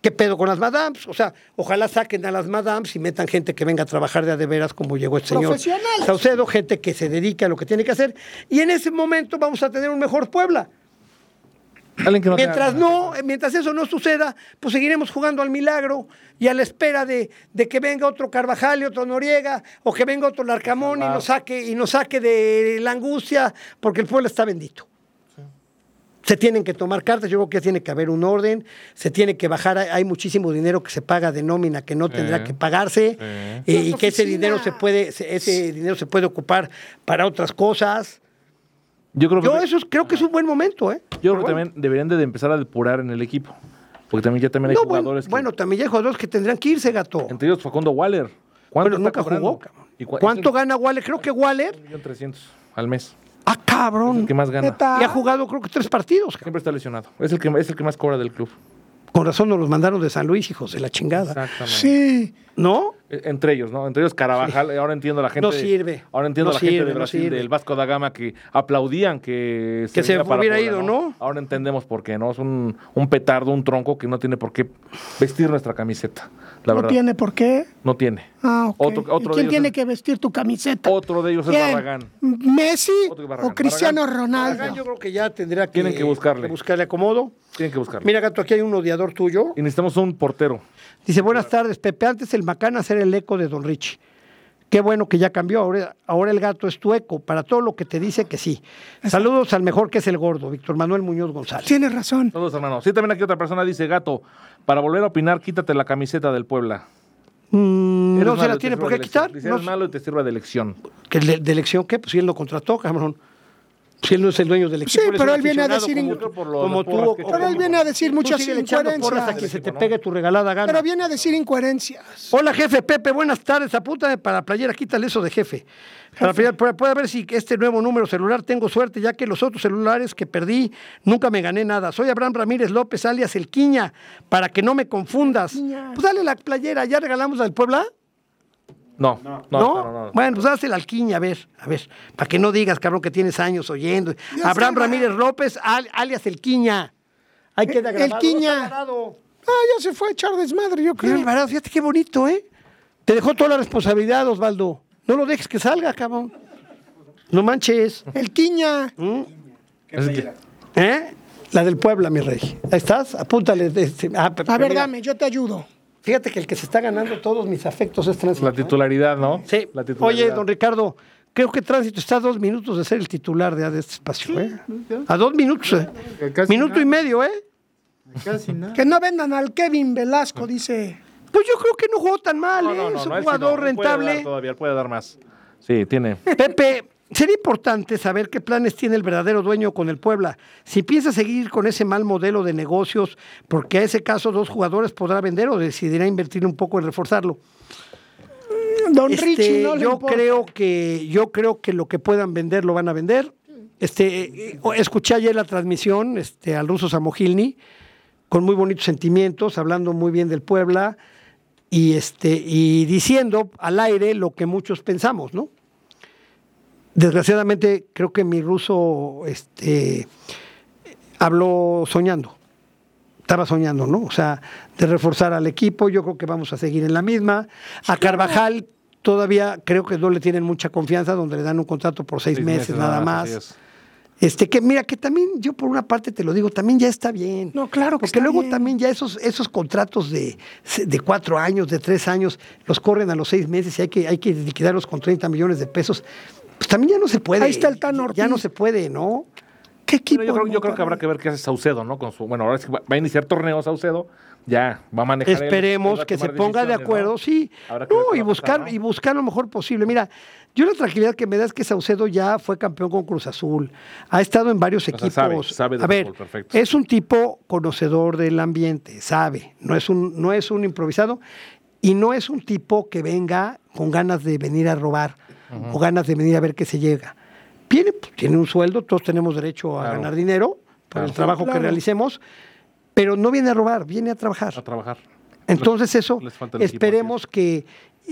S1: ¿Qué pedo con las madams? O sea, ojalá saquen a las madams y metan gente que venga a trabajar de a de veras como llegó el señor
S4: Profesionales.
S1: Saucedo, gente que se dedique a lo que tiene que hacer. Y en ese momento vamos a tener un mejor Puebla.
S3: Alguien que no
S1: Mientras
S3: tenga-
S1: no, mientras eso no suceda, pues seguiremos jugando al milagro y a la espera de, de que venga otro Carvajal y otro Noriega, o que venga otro Larcamón y nos saque, y nos saque de la angustia, porque el pueblo está bendito. Se tienen que tomar cartas, yo creo que tiene que haber un orden, se tiene que bajar, hay, muchísimo dinero que se paga de nómina que no tendrá que pagarse, eh, y que ese dinero se puede, se- ese dinero se puede ocupar para otras cosas.
S3: Yo creo que,
S1: Yo eso es- creo que es un buen momento, ¿eh?
S3: yo creo que también deberían de empezar a depurar en el equipo. Porque también ya también hay
S1: No, bueno,
S3: jugadores que-
S1: bueno, también ya hay jugadores que tendrán que irse, gato.
S3: Entre ellos Facundo Waller. ¿Cuánto
S1: Bueno, nunca
S3: cobrando?
S1: jugó, cabrón.
S3: ¿Y cua-
S1: ¿Cuánto gana Waller? Creo que Waller.
S3: el millón trescientos al mes.
S1: Ah, cabrón.
S3: ¿Qué más gana?
S4: Neta.
S1: Y ha jugado creo que tres partidos. cabrón.
S3: Siempre está lesionado. Es el que, es el que más cobra del club.
S1: Con razón nos los mandaron de San Luis, hijos de la chingada.
S3: Exactamente.
S4: Sí.
S1: ¿No?
S3: Eh, Entre ellos, ¿no? Entre ellos Carabajal. Ahora entiendo la gente.
S1: No sirve.
S3: Ahora entiendo
S1: No
S3: la gente
S1: sirve,
S3: de Brasil, del Vasco da Gama, que aplaudían que
S1: Que se
S3: para
S1: hubiera
S3: Puebla,
S1: ido, ¿no?
S3: Ahora entendemos por qué, ¿no? Es un, un petardo, un tronco que no tiene por qué vestir nuestra camiseta. La
S4: no
S3: verdad.
S4: tiene por qué.
S3: No tiene.
S4: Ah, ok.
S3: Otro,
S4: ¿Y
S3: otro
S4: ¿Quién tiene
S3: es-
S4: que vestir tu camiseta?
S3: Otro de ellos es. Barragán.
S4: ¿Messi
S3: Barragán.
S4: o Cristiano
S3: Barragán.
S4: Ronaldo?
S1: Barragán yo creo que ya tendrá que,
S3: Tienen que buscarle.
S1: buscarle acomodo.
S3: Tienen que buscarlo.
S1: Mira, gato, aquí hay un odiador tuyo.
S3: Y necesitamos un portero.
S1: Dice, buenas tardes, Pepe. Antes el Macana era el eco de Don Richie. Qué bueno que ya cambió. Ahora, ahora el gato es tu eco. Para todo lo que te dice que sí. Saludos al mejor que es el gordo, Víctor Manuel Muñoz González.
S4: Tienes razón.
S3: Todos hermanos. Sí, también aquí otra persona dice, gato, para volver a opinar, quítate la camiseta del Puebla.
S1: Mm, no se la tiene por qué quitar.
S3: Dice,
S1: No
S3: eres malo y te sirva de elección.
S1: ¿Que de, de elección qué? Pues si él lo contrató, cabrón. Si él no es el dueño del equipo.
S4: Sí, pero él viene a decir
S1: como,
S4: in-
S3: por lo-
S1: como
S3: las
S1: tú. o-
S4: Pero él viene a decir muchas
S1: a
S4: incoherencias.
S1: que se te pegue tu regalada gana.
S4: Pero viene a decir incoherencias.
S1: Hola, jefe Pepe, buenas tardes. Apúntame para playera, quítale eso de jefe. Para playera, puede ver si este nuevo número celular tengo suerte, ya que los otros celulares que perdí nunca me gané nada. Soy Abraham Ramírez López, alias El Quiña, para que no me confundas. Pues dale la playera, ¿ya regalamos la del Puebla?
S3: No, no,
S1: ¿No?
S3: no, no, no.
S1: Bueno, pues dásela al Quiña, a ver, a ver, para que no digas, cabrón, que tienes años oyendo. Abraham Ramírez López, al- alias El Quiña. Ahí queda
S4: El
S1: grabado. no
S4: Quiña. Ah, ya se fue a echar desmadre, yo creo.
S1: Alvarado, fíjate qué bonito, ¿eh? Te dejó toda la responsabilidad, Osvaldo. No lo dejes que salga, cabrón. No manches.
S4: El Quiña.
S3: Es que-
S1: ¿Eh? La del Puebla, mi rey. Ahí estás, apúntale. este- ah,
S4: A ver,
S1: mira,
S4: dame, yo te ayudo.
S1: Fíjate que el que se está ganando todos mis afectos es Tránsito.
S3: la titularidad, ¿no?
S1: Sí.
S3: La titularidad.
S1: Oye, don Ricardo, creo que Tránsito está a dos minutos de ser el titular de, de este espacio, ¿eh? A dos minutos, ¿eh?
S2: Casi
S1: Minuto
S2: nada.
S1: y medio, ¿eh?
S2: Casi nada.
S4: Que no vendan al Kevin Velasco, dice.
S1: Pues yo creo que no jugó tan mal,
S3: No,
S1: ¿eh?
S3: no, no,
S1: es un
S3: no, él sí
S1: jugador
S3: no, él puede
S1: rentable.
S3: dar todavía, puede dar más. Sí, tiene.
S1: Pepe, sería importante saber qué planes tiene el verdadero dueño con el Puebla. Si piensa seguir con ese mal modelo de negocios, porque a ese caso dos jugadores podrá vender o decidirá invertir un poco en reforzarlo.
S4: Don
S1: Este,
S4: Richie, no le
S1: yo creo que yo creo que lo que puedan vender lo van a vender. Este, eh, escuché ayer la transmisión este, al ruso Samogilny con muy bonitos sentimientos, hablando muy bien del Puebla y este y diciendo al aire lo que muchos pensamos, ¿no? Desgraciadamente creo que mi ruso este habló soñando. Estaba soñando, ¿no? O sea, de reforzar al equipo, yo creo que vamos a seguir en la misma. A Carvajal todavía creo que no le tienen mucha confianza, donde le dan un contrato por seis,
S3: Seis
S1: meses, nada más. Este, que mira, que también, yo por una parte te lo digo, también ya está bien.
S4: No, claro que
S1: Porque
S4: está
S1: luego
S4: bien.
S1: también ya esos, esos contratos de, de cuatro años, de tres años, los corren a los seis meses y hay que, hay que liquidarlos con 30 millones de pesos. Pues también ya no se puede.
S4: Ahí está el Tan
S1: Ya-
S4: Ortiz.
S1: Ya no se puede, ¿no?
S4: ¿Qué equipo?
S3: Yo, creo,
S4: de
S3: yo creo que habrá que ver qué hace Saucedo, ¿no? Con su, bueno, ahora sí va, va a iniciar torneo Saucedo, ya va a manejar. él
S1: Esperemos que se ponga de acuerdo,
S3: ¿no?
S1: sí.
S3: Que
S1: No, y buscar,
S3: pasar, ¿no?
S1: y buscar lo mejor posible. Mira, yo la tranquilidad que me da es que Saucedo ya fue campeón con Cruz Azul. Ha estado en varios equipos.
S3: sabe, sabe de
S1: a ver,
S3: fútbol, perfecto.
S1: es un tipo conocedor del ambiente, sabe. No es un, no es un improvisado y no es un tipo que venga con ganas de venir a robar o ganas de venir a ver qué se llega. Viene, pues, tiene un sueldo, todos tenemos derecho a
S3: Claro.
S1: ganar dinero por
S3: Claro.
S1: el trabajo que realicemos, pero no viene a robar, viene a trabajar.
S3: A trabajar.
S1: Entonces eso, esperemos que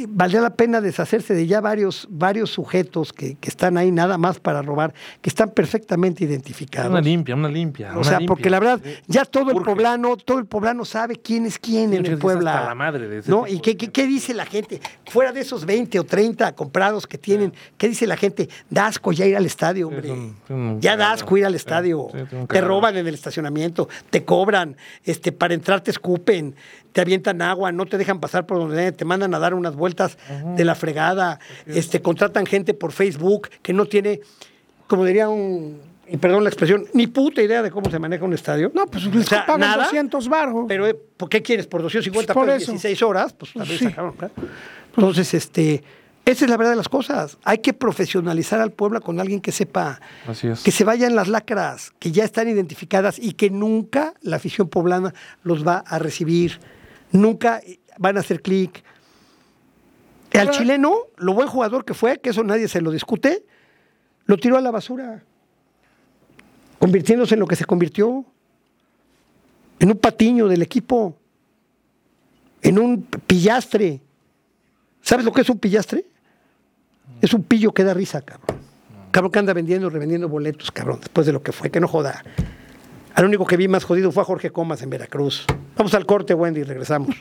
S1: valdría la pena deshacerse de ya varios, varios sujetos que, que están ahí nada más para robar, que están perfectamente identificados.
S3: Una limpia, una limpia.
S1: o
S3: una
S1: sea,
S3: limpia.
S1: porque la verdad, ya todo el poblano, todo el poblano sabe quién es quién en el Puebla.
S3: hasta la madre de ese
S1: ¿No? ¿Y qué, qué, qué dice la gente? Fuera de esos 20 o 30 comprados que tienen, ¿qué dice la gente? Da asco ya ir al estadio, hombre.
S3: un- es un
S1: ya da asco ir al estadio.
S3: sí, es un
S1: te roban en el estacionamiento, te cobran, este, para entrar te escupen, te avientan agua, no te dejan pasar por donde te mandan a dar unas vueltas de la fregada, este, contratan gente por Facebook que no tiene, como diría un, y perdón la expresión, ni puta idea de cómo se maneja un estadio.
S4: No, pues les
S1: O sea,
S4: pagan
S1: nada,
S4: 200 baros.
S1: Pero, eh, ¿por qué quieres? ¿Por 250
S4: Por
S1: pesos
S4: eso.
S1: 16 horas? Pues también
S4: sí.
S1: sacaron, claro. Entonces, este, esa es la verdad de las cosas. Hay que profesionalizar al pueblo con alguien que sepa,
S3: Así es.
S1: que se vayan las lacras, que ya están identificadas y que nunca la afición poblana los va a recibir. Nunca van a hacer clic. Al chileno, lo buen jugador que fue, que eso nadie se lo discute, lo tiró a la basura, convirtiéndose en lo que se convirtió, en un patiño del equipo, en un pillastre. ¿Sabes lo que es un pillastre? Es un pillo que da risa, cabrón. Cabrón que anda vendiendo, revendiendo boletos, cabrón, después de lo que fue, que no joda. Al único que vi más jodido fue a Jorge Comas en Veracruz. Vamos al corte, Wendy, regresamos.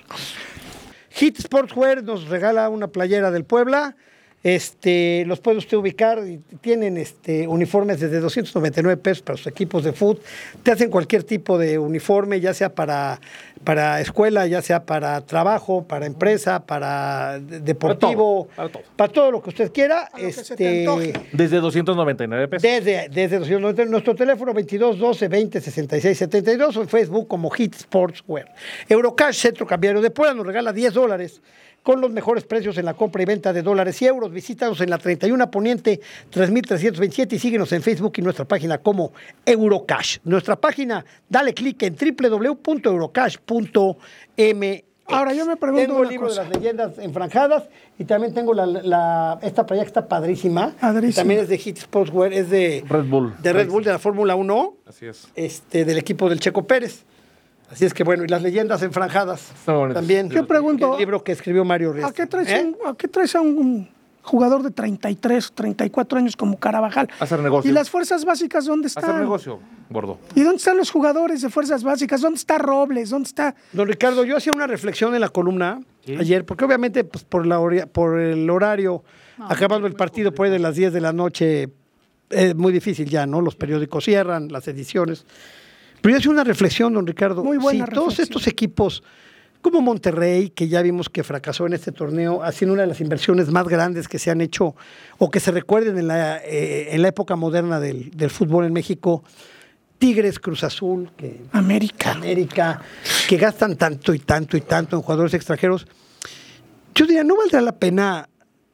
S1: Hit Sportswear nos regala una playera del Puebla. Este, los puede usted ubicar tienen este, uniformes desde 299 pesos para sus equipos de fútbol. Te hacen cualquier tipo de uniforme, ya sea para, para escuela, ya sea para trabajo, para empresa, para de- deportivo,
S3: para todo.
S1: para todo lo que usted quiera.
S4: Para lo que se te
S1: este,
S4: antoje.
S3: Desde 299 pesos.
S1: desde, desde 290, nuestro teléfono 22 12 20 66 72 o en Facebook como Hit Sportswear. Eurocash, centro cambiario de Puebla, nos regala 10 dólares con los mejores precios en la compra y venta de dólares y euros. Visítanos en la 31 Poniente 3327 y síguenos en Facebook y nuestra página como Eurocash. Nuestra página, dale clic en www.eurocash.m.
S4: Ahora, yo me pregunto
S1: Tengo el libro
S4: cosa.
S1: de las leyendas enfranjadas y también tengo la, la- esta playa que está padrísima.
S4: Padrísima.
S1: También es de Hit Sportswear, es de
S3: Red Bull.
S1: de Red Bull de la Fórmula 1
S3: Así es.
S1: este, del equipo del Checo Pérez. Así es que bueno, y las leyendas enfranjadas también.
S3: Yo
S4: pregunto,
S1: El libro que escribió Mario Reyes.
S4: ¿A qué traes,
S1: ¿Eh?
S4: un- a, qué traes a un jugador de 33, 34 años como Carabajal?
S3: Hacer negocio.
S4: ¿Y las fuerzas básicas dónde
S3: Hacer
S4: están?
S3: negocio, gordo.
S4: ¿Y dónde están los jugadores de fuerzas básicas? ¿Dónde está Robles? ¿Dónde está...?
S1: Don Ricardo, yo hacía una reflexión en la columna ayer, porque obviamente pues, por, la hora- por el horario, acabando el partido por ahí de las 10 de la noche, es muy difícil ya, ¿no? Los periódicos cierran, las ediciones. Pero yo hacía una reflexión, don Ricardo.
S4: Muy buena
S1: si todos estos equipos, como Monterrey, que ya vimos que fracasó en este torneo, haciendo una de las inversiones más grandes que se han hecho o que se recuerden en la, eh, en la época moderna del, del fútbol en México, Tigres, Cruz Azul, que
S4: América.
S1: América, que gastan tanto y tanto y tanto en jugadores extranjeros, yo diría, ¿no valdrá la pena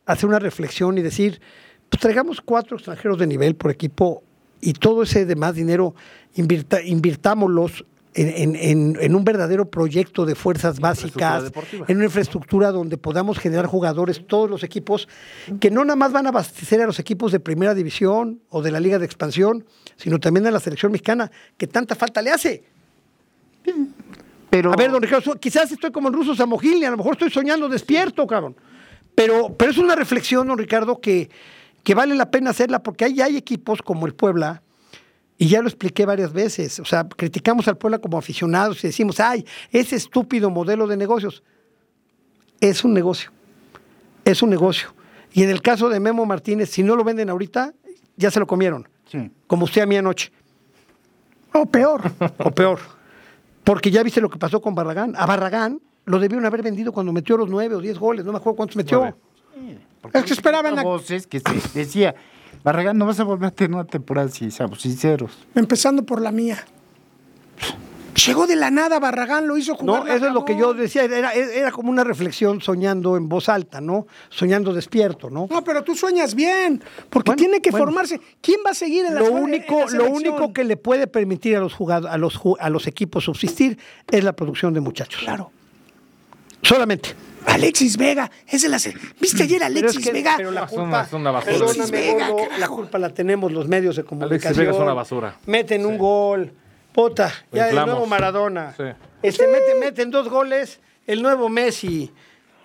S1: hacer una reflexión y decir, pues traigamos cuatro extranjeros de nivel por equipo y todo ese demás dinero invirta- invirtámoslos en, en- en- un verdadero proyecto de fuerzas básicas,
S3: deportiva.
S1: en una infraestructura donde podamos generar jugadores, todos los equipos, que no nada más van a abastecer a los equipos de primera división o de la Liga de Expansión, sino también a la selección mexicana, que tanta falta le hace.
S2: Pero
S1: A ver, don Ricardo, quizás estoy como el ruso Samogil, y a lo mejor estoy soñando despierto, cabrón. Pero, pero es una reflexión, don Ricardo, que, que vale la pena hacerla, porque ahí hay equipos como el Puebla, y ya lo expliqué varias veces. O sea, criticamos al Puebla como aficionados y decimos, ay, ese estúpido modelo de negocios. Es un negocio. Es un negocio. Y en el caso de Memo Martínez, si no lo venden ahorita, ya se lo comieron.
S2: Sí.
S1: Como usted a mí anoche.
S4: O peor.
S1: O peor. Porque ya viste lo que pasó con Barragán. A Barragán lo debieron haber vendido cuando metió los nueve o diez goles. No me acuerdo cuántos metió.
S4: Es que esperaban la-
S2: voces que se decía, Barragán, no vas a volver a tener una temporada así, seamos sinceros.
S4: empezando por la mía. Llegó de la nada Barragán, lo hizo jugar.
S1: No, eso es lo que yo decía. Era, era como una reflexión soñando en voz alta, ¿no? Soñando despierto, ¿no?
S4: No, pero tú sueñas bien, porque
S1: Bueno,
S4: tiene que
S1: bueno.
S4: formarse. ¿Quién va a seguir en la
S1: Lo
S4: en la
S1: único, lo único que le puede permitir a los jugadores, a los, a los equipos subsistir es la producción de muchachos.
S4: Claro.
S1: Solamente.
S4: Alexis Vega, es de la se- ¿Viste ayer a
S1: Pero es
S4: Alexis
S1: que-
S4: Vega?
S1: pero la
S3: Es una-
S1: culpa,
S3: es una basura.
S4: Alexis Vega,
S1: la culpa la tenemos los medios de comunicación.
S3: Vega es una basura.
S1: Meten un gol, puta, ya el nuevo Maradona.
S3: Sí.
S1: Este, meten, meten dos goles, el nuevo Messi.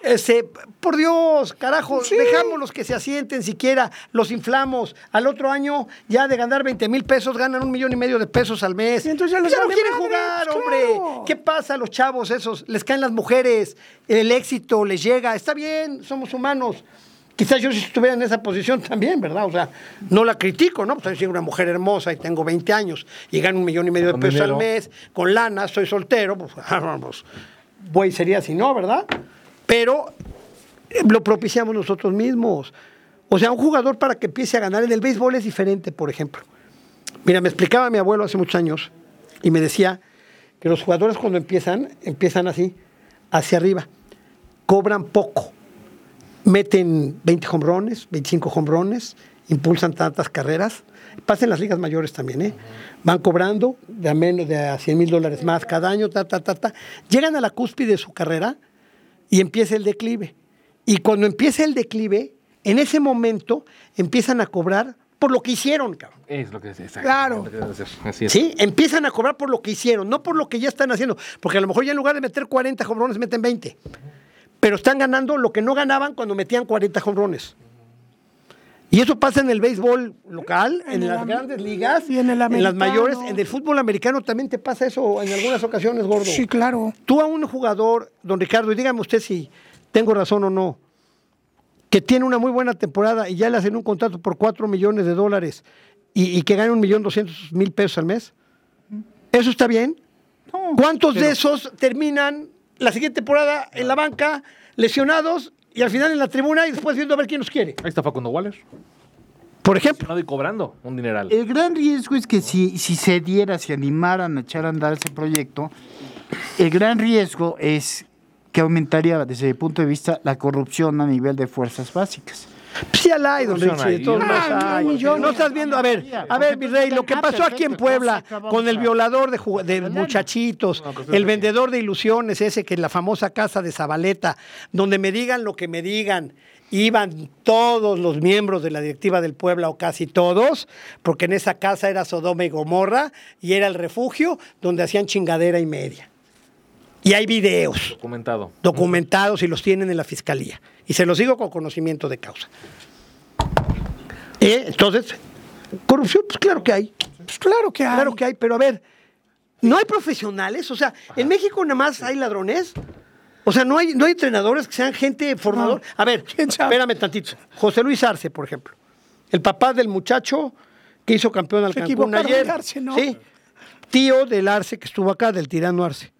S1: Este, por Dios, carajo, dejámoslos que se asienten siquiera, los inflamos. Al otro año, ya de ganar 20 mil pesos, ganan un millón y medio de pesos al mes.
S4: Y entonces ya les
S1: no
S4: vale
S1: quieren
S4: madre,
S1: jugar,
S4: pues,
S1: hombre.
S4: claro.
S1: ¿Qué pasa a los chavos esos? Les caen las mujeres, el éxito les llega. Está bien, somos humanos. Quizás yo si estuviera en esa posición también, ¿verdad? O sea, no la critico, ¿no? Pues soy una mujer hermosa y tengo 20 años y gano un millón y medio de pesos
S3: dinero.
S1: al mes, con lana, soy soltero, pues, pues güey sería así, ¿no? ¿Verdad? Pero eh, lo propiciamos nosotros mismos. O sea, un jugador para que empiece a ganar en el béisbol es diferente, por ejemplo. Mira, me explicaba mi abuelo hace muchos años y me decía que los jugadores cuando empiezan, empiezan así, hacia arriba, cobran poco, meten 20 hombrones, 25 hombrones, impulsan tantas carreras, pasa en las ligas mayores también, ¿eh? Van cobrando de a menos de a 100 mil dólares más cada año, ta, ta, ta, ta. Llegan a la cúspide de su carrera y empieza el declive. Y cuando empieza el declive, en ese momento empiezan a cobrar por lo que hicieron, cabrón.
S3: Es lo que es. exacto,
S4: Claro.
S3: lo que Así es.
S1: Sí, empiezan a cobrar por lo que hicieron, no por lo que ya están haciendo. Porque a lo mejor ya en lugar de meter 40 hombrones, meten 20. Pero están ganando lo que no ganaban cuando metían 40 hombrones. Y eso pasa en el béisbol local, en,
S4: En
S1: las
S4: am-
S1: grandes ligas,
S4: y en el
S1: las
S4: americano.
S1: mayores. En el fútbol americano también te pasa eso en algunas ocasiones, gordo.
S4: Sí, claro.
S1: Tú a un jugador, don Ricardo, y dígame usted si tengo razón o no, que tiene una muy buena temporada y ya le hacen un contrato por 4 millones de dólares y, y que gana un millón doscientos mil pesos al mes, ¿eso está bien?
S2: No,
S1: ¿Cuántos
S2: pero-
S1: de esos terminan la siguiente temporada en la banca, lesionados, y al final en la tribuna y después viendo a ver quién nos quiere?
S3: Ahí está Facundo Waller.
S1: Por ejemplo.
S3: No y cobrando un dineral.
S2: El gran riesgo es que si, si se diera, si animaran a echar a andar ese proyecto, el gran riesgo es que aumentaría desde mi punto de vista la corrupción a nivel de fuerzas básicas.
S1: Sí, al hay, don Richie, todos
S4: Ah,
S1: hay.
S4: millones.
S1: No estás viendo, a ver, a ver, mi rey, lo que pasó aquí en Puebla con el violador de, de muchachitos, el vendedor de ilusiones, ese que en la famosa casa de Zabaleta, donde me digan lo que me digan, iban todos los miembros de la directiva del Puebla o casi todos, porque en esa casa era Sodoma y Gomorra y era el refugio donde hacían chingadera y media. Y hay videos
S3: Documentado.
S1: documentados y los tienen en la fiscalía. Y se los digo con conocimiento de causa. Eh, Entonces, corrupción, pues claro que hay.
S4: Pues claro que hay.
S1: Claro que hay, pero a ver, no hay profesionales. O sea, en México nada más hay ladrones. O sea, no hay, no hay entrenadores que sean gente formador. A ver, espérame tantito. José Luis Arce, por ejemplo. El papá del muchacho que hizo campeón al
S4: Se
S1: Cancún ayer.
S4: Arce, ¿no?
S1: Sí. Tío del Arce que estuvo acá, del tirano Arce.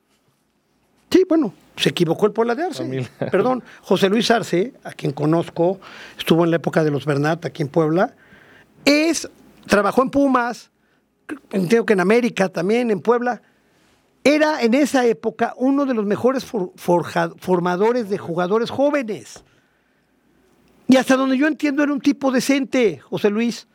S1: Sí, bueno, se equivocó el Puebla de Arce.
S3: Familia.
S1: Perdón, José Luis Arce, a quien conozco, estuvo en la época de los Bernat aquí en Puebla, es, trabajó en Pumas, entiendo que en América también, en Puebla. Era en esa época uno de los mejores for- forja- formadores de jugadores jóvenes. Y hasta donde yo entiendo era un tipo decente, José Luis.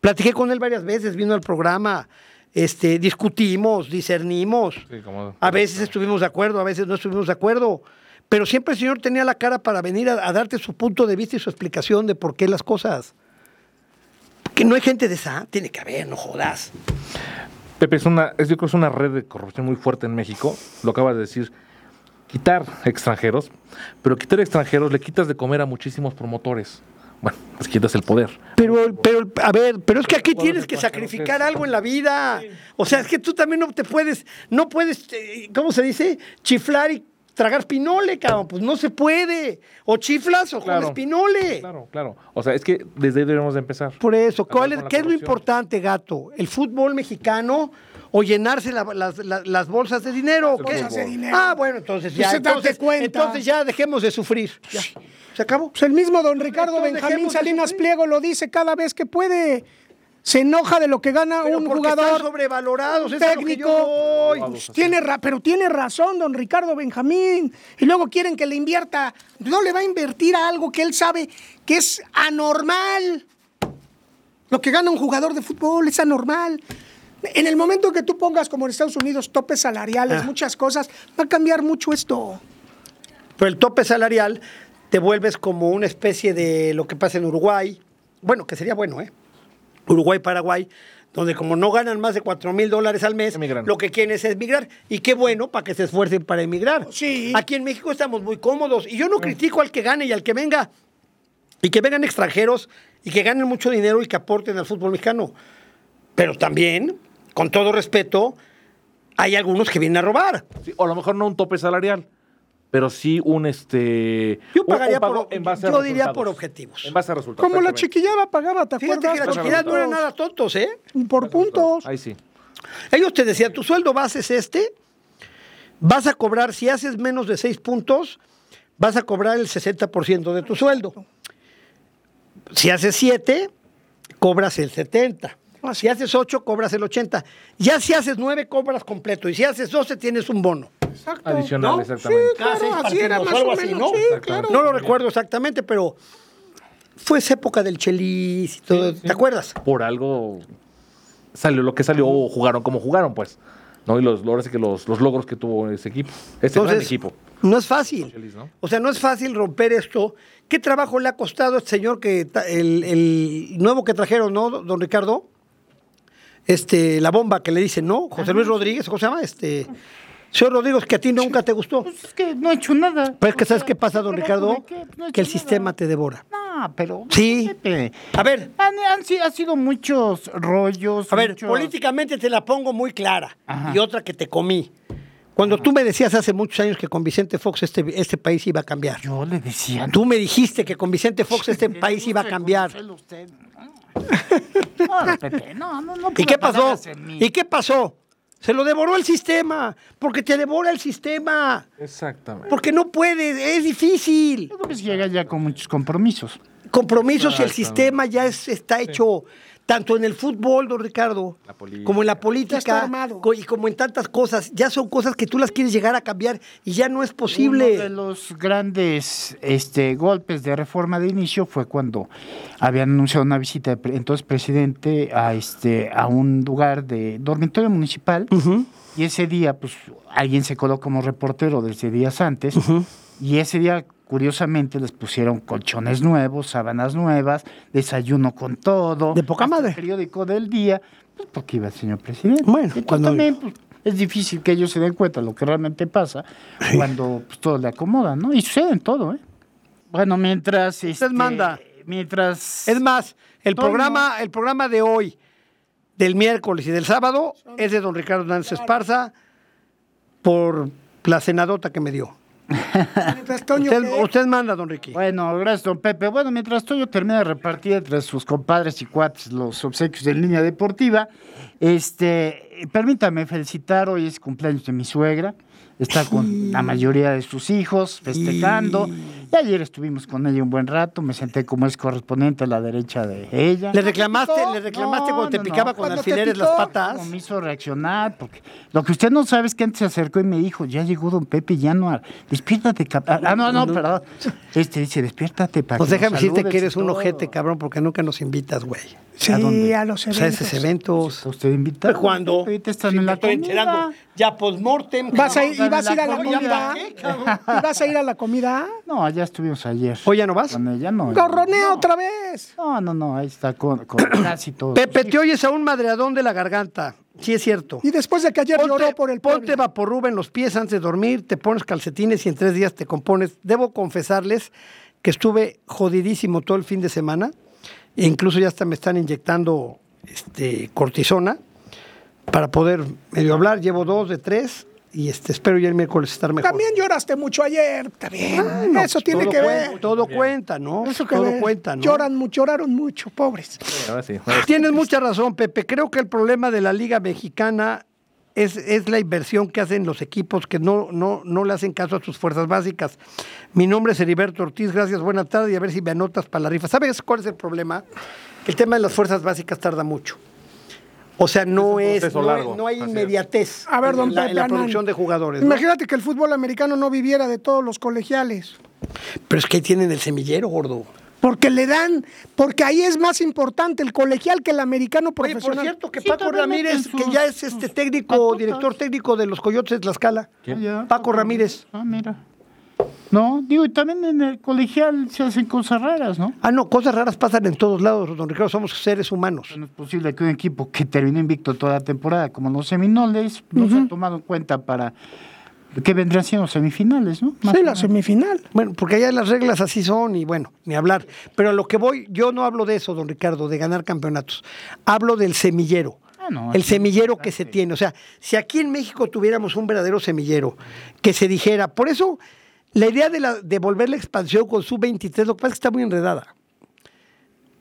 S1: Platiqué con él varias veces, vino al programa, este, discutimos, discernimos.
S3: Sí, como-
S1: A veces estuvimos de acuerdo, a veces no estuvimos de acuerdo. Pero siempre el señor tenía la cara para venir a, a darte su punto de vista y su explicación de por qué las cosas. Que no hay gente de esa, tiene que haber, no jodas.
S3: Pepe, es una, es, yo creo que es una red de corrupción muy fuerte en México. Lo acabas de decir. Quitar extranjeros, pero quitar extranjeros le quitas de comer a muchísimos promotores. Bueno, les quitas el poder.
S1: Pero, pero, a ver, pero es que aquí tienes que sacrificar algo en la vida. O sea, es que tú también no te puedes, no puedes, eh, ¿cómo se dice? Chiflar y tragar pinole, cabrón. Pues no se puede. O chiflas o
S3: Claro.
S1: comes pinole.
S3: Claro, claro. O sea, es que desde ahí debemos de empezar.
S1: Por eso, ¿cuál es, ¿qué es lo importante, gato? ¿El fútbol mexicano o llenarse la- las, las- las bolsas de dinero? o qué?
S4: de dinero.
S1: Ah, bueno, entonces ya.
S4: Pues,
S1: entonces,
S4: cuenta.
S1: entonces ya dejemos de sufrir. Ya. ¿Se acabó?
S4: Pues el mismo don Ricardo
S1: Entonces
S4: Benjamín Salinas. Pliego lo dice cada vez que puede. Se enoja de lo que gana
S1: Pero
S4: un jugador
S1: sobrevalorados, es
S4: técnico.
S1: yo.
S4: Pues tiene ra- pero tiene razón don Ricardo Benjamín. Y luego quieren que le invierta. No le va a invertir a algo que él sabe que es anormal. Lo que gana un jugador de fútbol es anormal. En el momento que tú pongas, como en Estados Unidos, topes salariales,
S1: Ah.
S4: muchas cosas, va a cambiar mucho esto.
S1: Pero el tope salarial te vuelves como una especie de lo que pasa en Uruguay. Bueno, que sería bueno, ¿eh? Uruguay, Paraguay, donde como no ganan más de 4 mil dólares al mes,
S3: Emigran.
S1: lo que quieren es emigrar. Y qué bueno para que se esfuercen para emigrar.
S4: Sí.
S1: Aquí en México estamos muy cómodos. Y yo no critico al que gane y al que venga. Y que vengan extranjeros y que ganen mucho dinero y que aporten al fútbol mexicano. Pero también, con todo respeto, hay algunos que vienen a robar.
S3: Sí, o a lo mejor no un tope salarial, pero sí un este.
S1: Yo pagaría
S3: un pago
S1: por-
S3: en base a
S1: yo diría por objetivos.
S3: En base a resultados.
S4: Como la chiquillada pagaba, ¿te
S1: Fíjate
S4: acuerdas?
S1: que las
S4: Por
S1: chiquillas no eran
S4: puntos.
S1: nada tontos, ¿eh?
S4: Por puntos.
S3: Ahí sí.
S1: Ellos te decían, tu sueldo base es este, vas a cobrar, si haces menos de seis puntos, vas a cobrar el 60% de tu sueldo. Si haces siete, cobras el 70. Si haces ocho, cobras el 80. Ya si haces nueve, cobras completo. Y si haces 12, tienes un bono.
S4: Exacto.
S3: Adicional,
S1: ¿No?
S3: exactamente.
S4: Sí, claro, así era más
S1: así. ¿no?
S4: Sí,
S3: Exactamente.
S4: claro.
S1: No lo recuerdo exactamente, pero fue esa época del Chelis y todo. ¿Te acuerdas?
S3: Por algo salió lo que salió o jugaron como jugaron, pues. ¿No? Y los, ahora que los, los logros que tuvo ese equipo. Ese gran equipo.
S1: no es fácil.
S3: Chelis, ¿no?
S1: O sea, no es fácil romper esto. ¿Qué trabajo le ha costado a este señor que el, el nuevo que trajeron, ¿no, don Ricardo? Este, la bomba que le dicen, ¿no? José Luis Rodríguez, ¿cómo se llama? Este, señor Rodríguez, que a ti nunca te gustó.
S2: Pues es que no he hecho nada.
S1: Pero es que ¿sabes qué pasa, don
S2: ¿trabajo
S1: Ricardo?
S2: No he
S1: Que el sistema te devora.
S2: No, pero.
S1: Sí. A ver,
S2: Han, han si- ha sido muchos rollos.
S1: a ver,
S2: muchos-
S1: políticamente te la pongo muy clara.
S2: Ajá.
S1: Y otra que te comí. Cuando tú me decías hace muchos años que con Vicente Fox este, este país iba a cambiar.
S2: Yo le decía.
S1: Tú me dijiste que con Vicente Fox este país iba a cambiar.
S2: No, No, Pepe, no, no, no
S1: ¿Y qué pasó? ¿Y qué pasó? Se lo devoró el sistema, porque te devora el sistema,
S3: Exactamente.
S1: porque no puedes, es difícil.
S2: Pues llega ya con muchos compromisos.
S1: Compromisos y el sistema ya es- está hecho. Tanto en el fútbol, don Ricardo, como en la política y como en tantas cosas. Ya son cosas que tú las quieres llegar a cambiar y ya no es
S2: Uno de
S1: posible.
S2: los grandes este, golpes de reforma de inicio fue cuando habían anunciado una visita del pre- entonces presidente a este a un lugar de dormitorio municipal y ese día pues alguien se coló como reportero desde días antes y ese día curiosamente les pusieron colchones nuevos, sábanas nuevas, desayuno con todo,
S1: De poca
S2: el
S1: madre.
S2: periódico del día, pues porque iba el señor presidente.
S1: Bueno,
S2: Entonces,
S1: cuando-
S2: también pues, es difícil que ellos se den cuenta de lo que realmente pasa cuando pues, todo le acomoda, ¿no? Y sucede en todo, ¿eh? Bueno, mientras... este,
S1: manda.
S2: Mientras...
S1: Es más, el programa, el programa de hoy, del miércoles y del sábado, es de don Ricardo Hernández Esparza por la senadota que me dio.
S4: Mientras Toño,
S1: Usted, usted manda, don Ricky.
S2: Bueno, gracias, don Pepe. Bueno, mientras Toño termina de repartir entre sus compadres y cuates los obsequios de línea deportiva, este, permítame felicitar, hoy es cumpleaños de mi suegra, está con la mayoría de sus hijos festejando, y ayer estuvimos con ella un buen rato, me senté como es correspondiente a la derecha de ella.
S1: ¿Le reclamaste, le reclamaste
S2: No,
S1: cuando te
S2: no, no.
S1: picaba con alfileres las patas?
S2: Me hizo reaccionar, porque lo que usted no sabe es que antes se acercó y me dijo, ya llegó don Pepe, ya no, despiértate, cap- ah, ah, no, no, perdón, este dice, despiértate para
S1: Pues
S2: que
S1: déjame decirte que eres un
S2: todo".
S1: ojete, cabrón, porque nunca nos invitas, güey.
S4: Sí,
S2: ¿A dónde?
S4: a los
S1: O sea,
S4: eventos.
S1: esos eventos.
S2: ¿Está usted invitado?
S1: ¿Cuándo?
S2: Ahorita están
S1: Sí,
S2: en la
S1: estoy
S2: comida.
S1: enterando. Ya postmortem.
S4: ¿Vas a
S1: cabrón.
S4: ir, y vas a ir a la comida. ¿Y vas a ir a la comida?
S2: No, ya estuvimos ayer.
S1: ¿Hoy ya no vas?
S2: Con ella no.
S4: ¡Gorronea otra vez!
S2: No, no, no, ahí está con, con casi todo.
S1: Pepe, te oyes a un madreadón de la garganta. Sí, es cierto.
S4: Y después de que ayer lloró por el
S1: ponte vaporruba en los pies antes de dormir, te pones calcetines y en tres días te compones. Debo confesarles que estuve jodidísimo todo el fin de semana. E incluso ya hasta me están inyectando este, cortisona para poder medio hablar. Llevo dos de tres y este, espero ya el miércoles estar mejor.
S4: También lloraste mucho ayer. Está bien.
S1: No,
S4: Eso
S1: pues,
S4: tiene que
S1: cuen-
S4: ver.
S1: Todo cuenta, ¿no?
S4: Eso que
S1: todo
S4: ver.
S1: cuenta, ¿no?
S4: Lloran mucho, lloraron mucho, pobres.
S3: Ahora sí, ahora sí.
S1: Tienes mucha razón, Pepe. Creo que el problema de la Liga Mexicana es, es la inversión que hacen los equipos que no, no, no le hacen caso a sus fuerzas básicas. Mi nombre es Heriberto Ortiz, gracias, buenas tardes y a ver si me anotas para la rifa. ¿Sabes cuál es el problema? Que el tema de las fuerzas básicas tarda mucho. O sea, no
S3: Es
S1: no,
S3: largo,
S1: no hay inmediatez
S4: A ver, don
S1: en la, en producción de jugadores. ¿no?
S4: Imagínate que el fútbol americano no viviera de todos los colegiales.
S1: Pero es que ahí tienen el semillero, gordo.
S4: Porque le dan, porque ahí es más importante el colegial que el americano
S1: Oye,
S4: profesional.
S1: por cierto, que
S2: Sí,
S1: Paco Ramírez, que ya es este técnico, director técnico de los Coyotes de Tlaxcala.
S2: Ya.
S1: Paco Ramírez.
S2: Ah, mira. No, digo, y también en el colegial se hacen cosas raras, ¿no?
S1: Ah, no, cosas raras pasan en todos lados, don Ricardo, somos seres humanos.
S2: No es posible que un equipo que terminó invicto toda la temporada, como los Seminoles, no se ha tomado en cuenta para que vendrían siendo semifinales, ¿no? Más
S4: Sí, la semifinal.
S1: Bueno, porque allá las reglas así son y bueno, ni hablar. Pero a lo que voy, yo no hablo de eso, don Ricardo, de ganar campeonatos. Hablo del semillero.
S2: Ah, no,
S1: el semillero que se tiene. O sea, si aquí en México tuviéramos un verdadero semillero, que se dijera, por eso la idea de, la, de volver la expansión con sub-23, lo que pasa es que está muy enredada.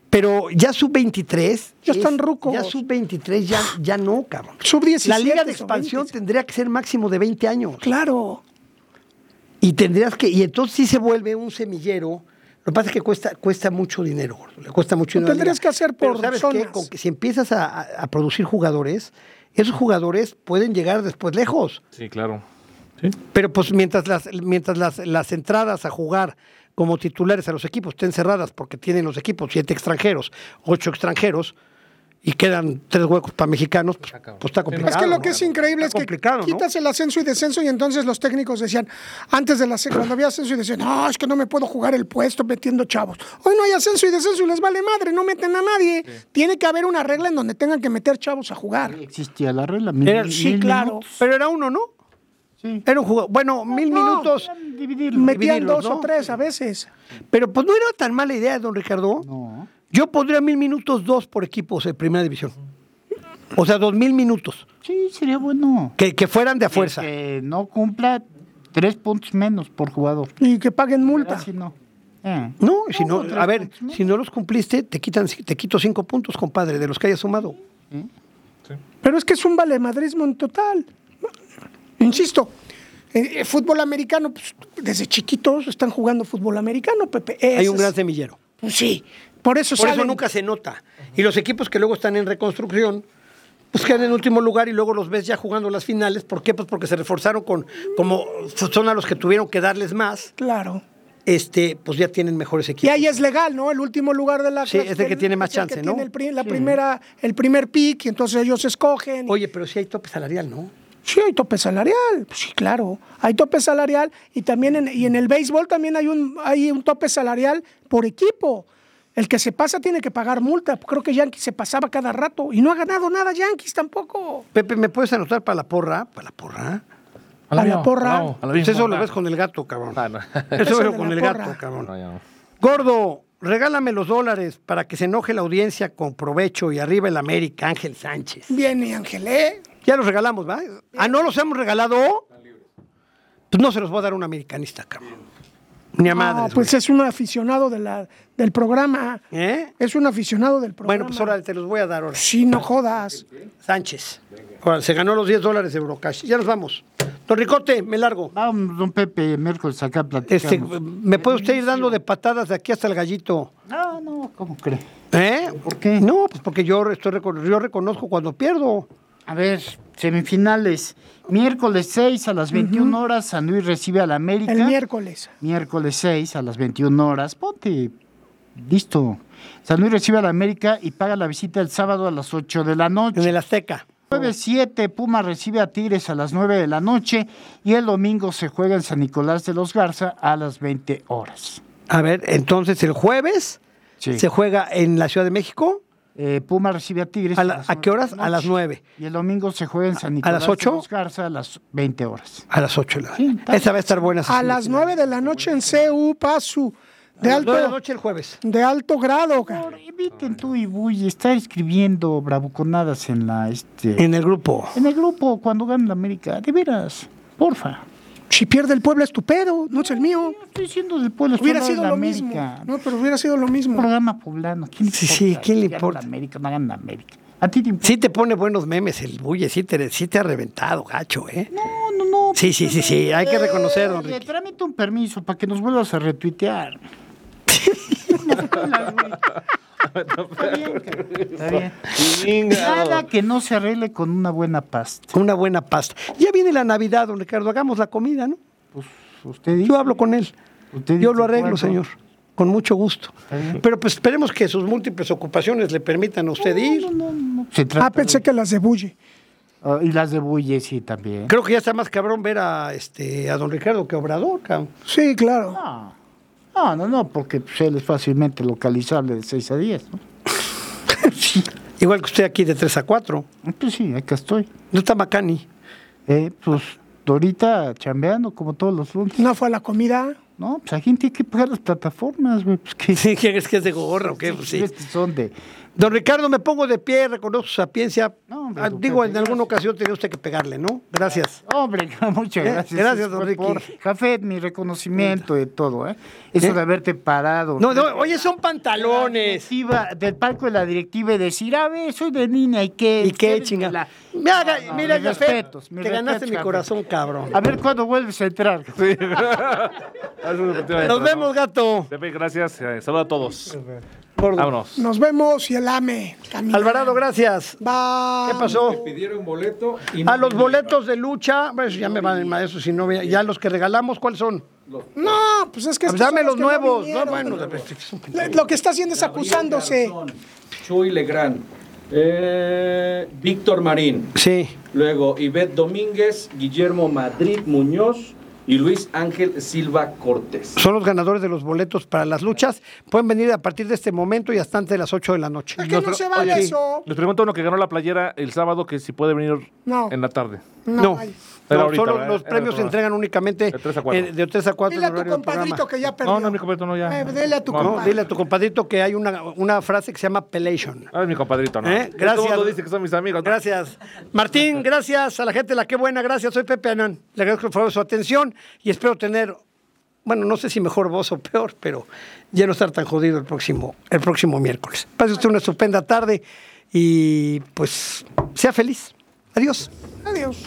S1: Pero ya sub-23.
S4: Ya están rucos.
S1: Ya sub-23 ya, ya no, cabrón.
S4: Sub-17.
S1: La liga de
S4: sub-20.
S1: expansión tendría que ser máximo de 20 años.
S4: Claro.
S1: Y tendrías que, y entonces sí se vuelve un semillero. Lo que pasa es que cuesta, cuesta mucho dinero, le cuesta mucho dinero.
S4: tendrías que hacer
S1: Pero
S4: por
S1: ¿sabes
S4: zonas.
S1: qué? Con que si empiezas a producir jugadores, esos jugadores pueden llegar después lejos.
S3: Sí, claro. Sí.
S1: Pero pues mientras las, mientras las, las entradas a jugar como titulares a los equipos estén cerradas porque tienen los equipos siete extranjeros, ocho extranjeros, y quedan tres huecos para mexicanos, pues, pues está complicado.
S4: Es que lo que es increíble
S1: Está
S4: es que quitas el ascenso y descenso y entonces los técnicos decían, antes de la cuando había ascenso y decían, no, es que no me puedo jugar el puesto metiendo chavos. Hoy no hay ascenso y descenso y les vale madre, no meten a nadie. Tiene que haber una regla en donde tengan que meter chavos a jugar.
S2: Existía la regla. mil-
S1: Era-
S2: mil
S4: sí, claro.
S2: minutos.
S1: Pero era uno, ¿no?
S2: Sí.
S1: Era un jugador. Bueno, mil
S4: No,
S1: minutos.
S2: Dividirlo.
S4: Metían dos
S1: ¿no?
S4: o tres a veces.
S1: Pero pues no era tan mala idea, don Ricardo.
S2: No.
S1: Yo pondría mil minutos dos por equipos en primera división. O sea, dos mil minutos.
S2: Sí, sería bueno.
S1: Que, que fueran de a fuerza.
S2: Que no cumpla tres puntos menos por jugador.
S4: Y que paguen multa.
S2: Así no. Eh.
S1: No, si no, a ver, si no los cumpliste, te quitan, te quito cinco puntos, compadre, de los que hayas sumado.
S4: Pero es que es un valemadrismo en total. Insisto, eh, eh, fútbol americano, pues, desde chiquitos están jugando fútbol americano, Pepe.
S1: Hay un gran semillero.
S4: Pues sí. Por eso
S1: Por eso nunca se nota. Y los equipos que luego están en reconstrucción, pues quedan en último lugar y luego los ves ya jugando las finales. ¿Por qué? Pues porque se reforzaron con, como son a los que tuvieron que darles más,
S4: Claro.
S1: este, pues ya tienen mejores
S4: Y
S1: equipos.
S4: ahí es legal, ¿no? El último lugar de la
S1: Sí, es el que tiene más
S4: es el
S1: chance,
S4: que
S1: ¿no?
S4: tiene el, pri- la primera, el primer pick, y entonces ellos escogen.
S1: Oye, pero sí hay tope salarial, ¿no?
S4: Sí, hay tope salarial. Pues Sí, claro. Hay tope salarial y también en, y en el béisbol también hay un, hay un tope salarial por equipo. El que se pasa tiene que pagar multa. Creo que Yankees se pasaba cada rato y no ha ganado nada Yankees tampoco.
S1: Pepe, ¿me puedes anotar para la porra? ¿Para la porra?
S4: A la porra.
S3: Bravo, a la
S1: Pues
S3: misma.
S1: eso lo ves con el gato, cabrón.
S3: Ah, no.
S1: Eso
S4: de
S1: con el
S4: porra.
S1: gato, cabrón.
S3: No, ya no.
S1: Gordo, regálame los dólares para que se enoje la audiencia con provecho y arriba el América, Ángel Sánchez.
S4: Viene Ángelé.
S1: Ya los regalamos, ¿va? Ah, ¿no los hemos regalado? Pues no se los voy a dar a un americanista, cabrón. Ni a
S4: No,
S1: madres,
S4: pues
S1: güey.
S4: es un aficionado de la, del programa.
S1: ¿Eh?
S4: Es un aficionado del programa.
S1: Bueno, pues ahora te los voy a dar ahora.
S4: Sí, no jodas.
S1: Sánchez. Ahora, se ganó los 10 dólares de Eurocash. Ya nos vamos. Don Ricote, me largo.
S2: Vamos, don Pepe, miércoles acá platicamos.
S1: Este, ¿Me puede usted ir dando de patadas de aquí hasta el gallito?
S2: No, no, ¿cómo cree?
S1: ¿Eh?
S2: ¿Por qué?
S1: No, pues porque yo, estoy, yo reconozco cuando pierdo.
S2: A ver, semifinales. Miércoles 6 a las 21 horas, San Luis recibe a la América.
S4: El miércoles.
S2: Miércoles 6 a las 21 horas. Ponte listo. San Luis recibe a la América y paga la visita el sábado a las 8 de la
S1: En
S2: noche.
S1: el Azteca.
S2: Jueves 7, Puma recibe a Tigres a las 9 de la noche y el domingo se juega en San Nicolás de los Garza a las 20 horas.
S1: A ver, entonces el jueves
S2: Sí.
S1: se juega en la Ciudad de México.
S2: Eh, Puma recibe a Tigres.
S1: ¿A la-
S2: las
S1: a qué horas? A las
S2: noche.
S1: nueve.
S2: Y el domingo se juega en San
S1: ¿A
S2: Nicolás
S1: las ocho?
S2: de los Garza a las 20 horas.
S1: A las 8 de la
S2: Sí,
S1: Esa va a estar buena.
S4: A las
S1: semifinal.
S4: 9 de la noche en CU Pasu. De
S1: A las nueve de la
S4: alto,
S1: noche el jueves.
S4: de alto grado.
S2: Por- Eviten tú y Buy estar escribiendo bravuconadas en la este
S1: En el grupo.
S2: en el grupo cuando gana la América. De veras, porfa.
S4: Si pierde el pueblo es tu pedo, no es el mío.
S2: Estoy diciendo del pueblo, estoy
S4: Hubiera sido
S2: de
S4: lo
S2: la
S4: mismo.
S2: América.
S4: No, pero hubiera sido lo
S2: Un
S4: mismo.
S2: programa poblano. ¿Quién le
S1: Sí,
S2: importa?
S1: sí, ¿quién le importa?
S2: América, no gana la América. A ti te importa.
S1: Sí te pone buenos memes el bulle, sí te, sí te ha reventado, gacho, ¿eh?
S2: No, no, no.
S1: Sí, sí, sí, sí, hay que reconocer, don
S2: Eh,
S1: Ricky.
S2: Trámite un permiso para que nos vuelvas a retuitear. Está bien, está bien. Nada que no se arregle con una buena pasta.
S1: Una buena pasta. Ya viene la Navidad, don Ricardo, hagamos la comida, ¿no?
S2: Pues usted dice.
S1: Yo hablo con él.
S2: Usted
S1: Yo lo arreglo, señor. Con mucho gusto. Pero pues esperemos que sus múltiples ocupaciones le permitan a usted ir.
S2: No, no, no. Se trata
S4: Ah, pensé que las de Bulli.
S2: de- Ah, y las de Bulle, sí, también.
S1: Creo que ya está más cabrón ver a este a don Ricardo que a Obrador, cabrón.
S4: Sí, claro.
S2: No, no, no, porque pues, él es fácilmente localizable de 6 a 10. ¿no?
S1: Igual que usted aquí de 3 a 4.
S2: Pues sí, acá estoy.
S1: No está Macani.
S2: Eh, pues ahorita chambeando como todos los lunes.
S4: No fue a la comida.
S2: No, pues aquí tiene que pagar las plataformas, güey. Pues que
S1: Sí, ¿quién es que es de gorra o qué? Pues sí.
S2: Estos son de.
S1: Don Ricardo, me pongo de pie, reconozco su sapiencia.
S2: No, hombre,
S1: Ah, Digo, en alguna ocasión tenía usted que pegarle, ¿no? Gracias.
S2: Hombre, muchas
S1: Eh,
S2: gracias.
S1: gracias, don Ricky.
S2: por Jafet, mi reconocimiento de todo, ¿eh? Eso
S1: ¿Eh?
S2: de haberte parado.
S1: No, no, oye, son
S2: La
S1: pantalones.
S2: directiva- del palco de la directiva y decir, a ver, soy de niña y qué.
S1: ¿Y qué, chinga?
S2: la-
S1: Mira,
S2: No, no,
S1: mira, Jafet,
S2: respetos,
S1: te ganaste mi corazón, cabrón.
S2: A ver cuándo vuelves a entrar.
S1: Nos vemos, gato.
S3: Gracias. Eh, saludos a todos.
S1: Gordo.
S3: Vámonos.
S4: Nos vemos y el AME.
S1: Alvarado, gracias.
S4: Va.
S1: ¿Qué pasó?
S5: Pidieron boleto y
S1: A los boletos de lucha, bueno, ya me van a eso si no, ve- ya los que regalamos, ¿cuáles son?
S4: No, pues es que. estos
S1: Dame
S4: son
S1: los nuevos. No, bueno,
S4: Lo que está haciendo es acusándose.
S5: Chuy Legrand, eh, Víctor Marín,
S1: sí.
S5: luego Ivette Domínguez, Guillermo Madrid Muñoz y Luis Ángel Silva Cortés.
S1: Son los ganadores de los boletos para las luchas. Pueden venir a partir de este momento y hasta antes de las 8 de la noche.
S4: Es que no se vale
S1: Oye,
S4: eso.
S3: Les pregunto a uno que ganó la playera el sábado que si puede venir
S4: No.
S3: en la tarde.
S4: No.
S1: No,
S3: Era
S1: no,
S3: ahorita,
S1: solo
S3: ¿verdad?
S1: los
S3: Era
S1: premios se entregan únicamente
S3: De tres a cuatro.
S1: eh, de 3 a 4
S4: Dile a tu compadrito que ya perdió.
S3: No, no, mi compadrito no ya.
S4: Eh, dile a tu
S3: No,
S1: No,
S4: compadre.
S1: dile a tu compadrito que hay una, una frase que se llama pelation.
S3: Ah, es mi compadrito, no.
S1: ¿Eh?
S3: Todo el
S1: Gracias.
S3: mundo dice que son mis amigos. ¿no?
S1: Gracias. Martín, gracias a la gente de La Qué Buena, gracias. Soy Pepe Anán. Le agradezco por su atención y espero tener, bueno, no sé si mejor voz o peor, pero ya no estar tan jodido el próximo, el próximo miércoles. Pase usted una estupenda tarde y pues sea feliz. Adiós.
S4: Adiós.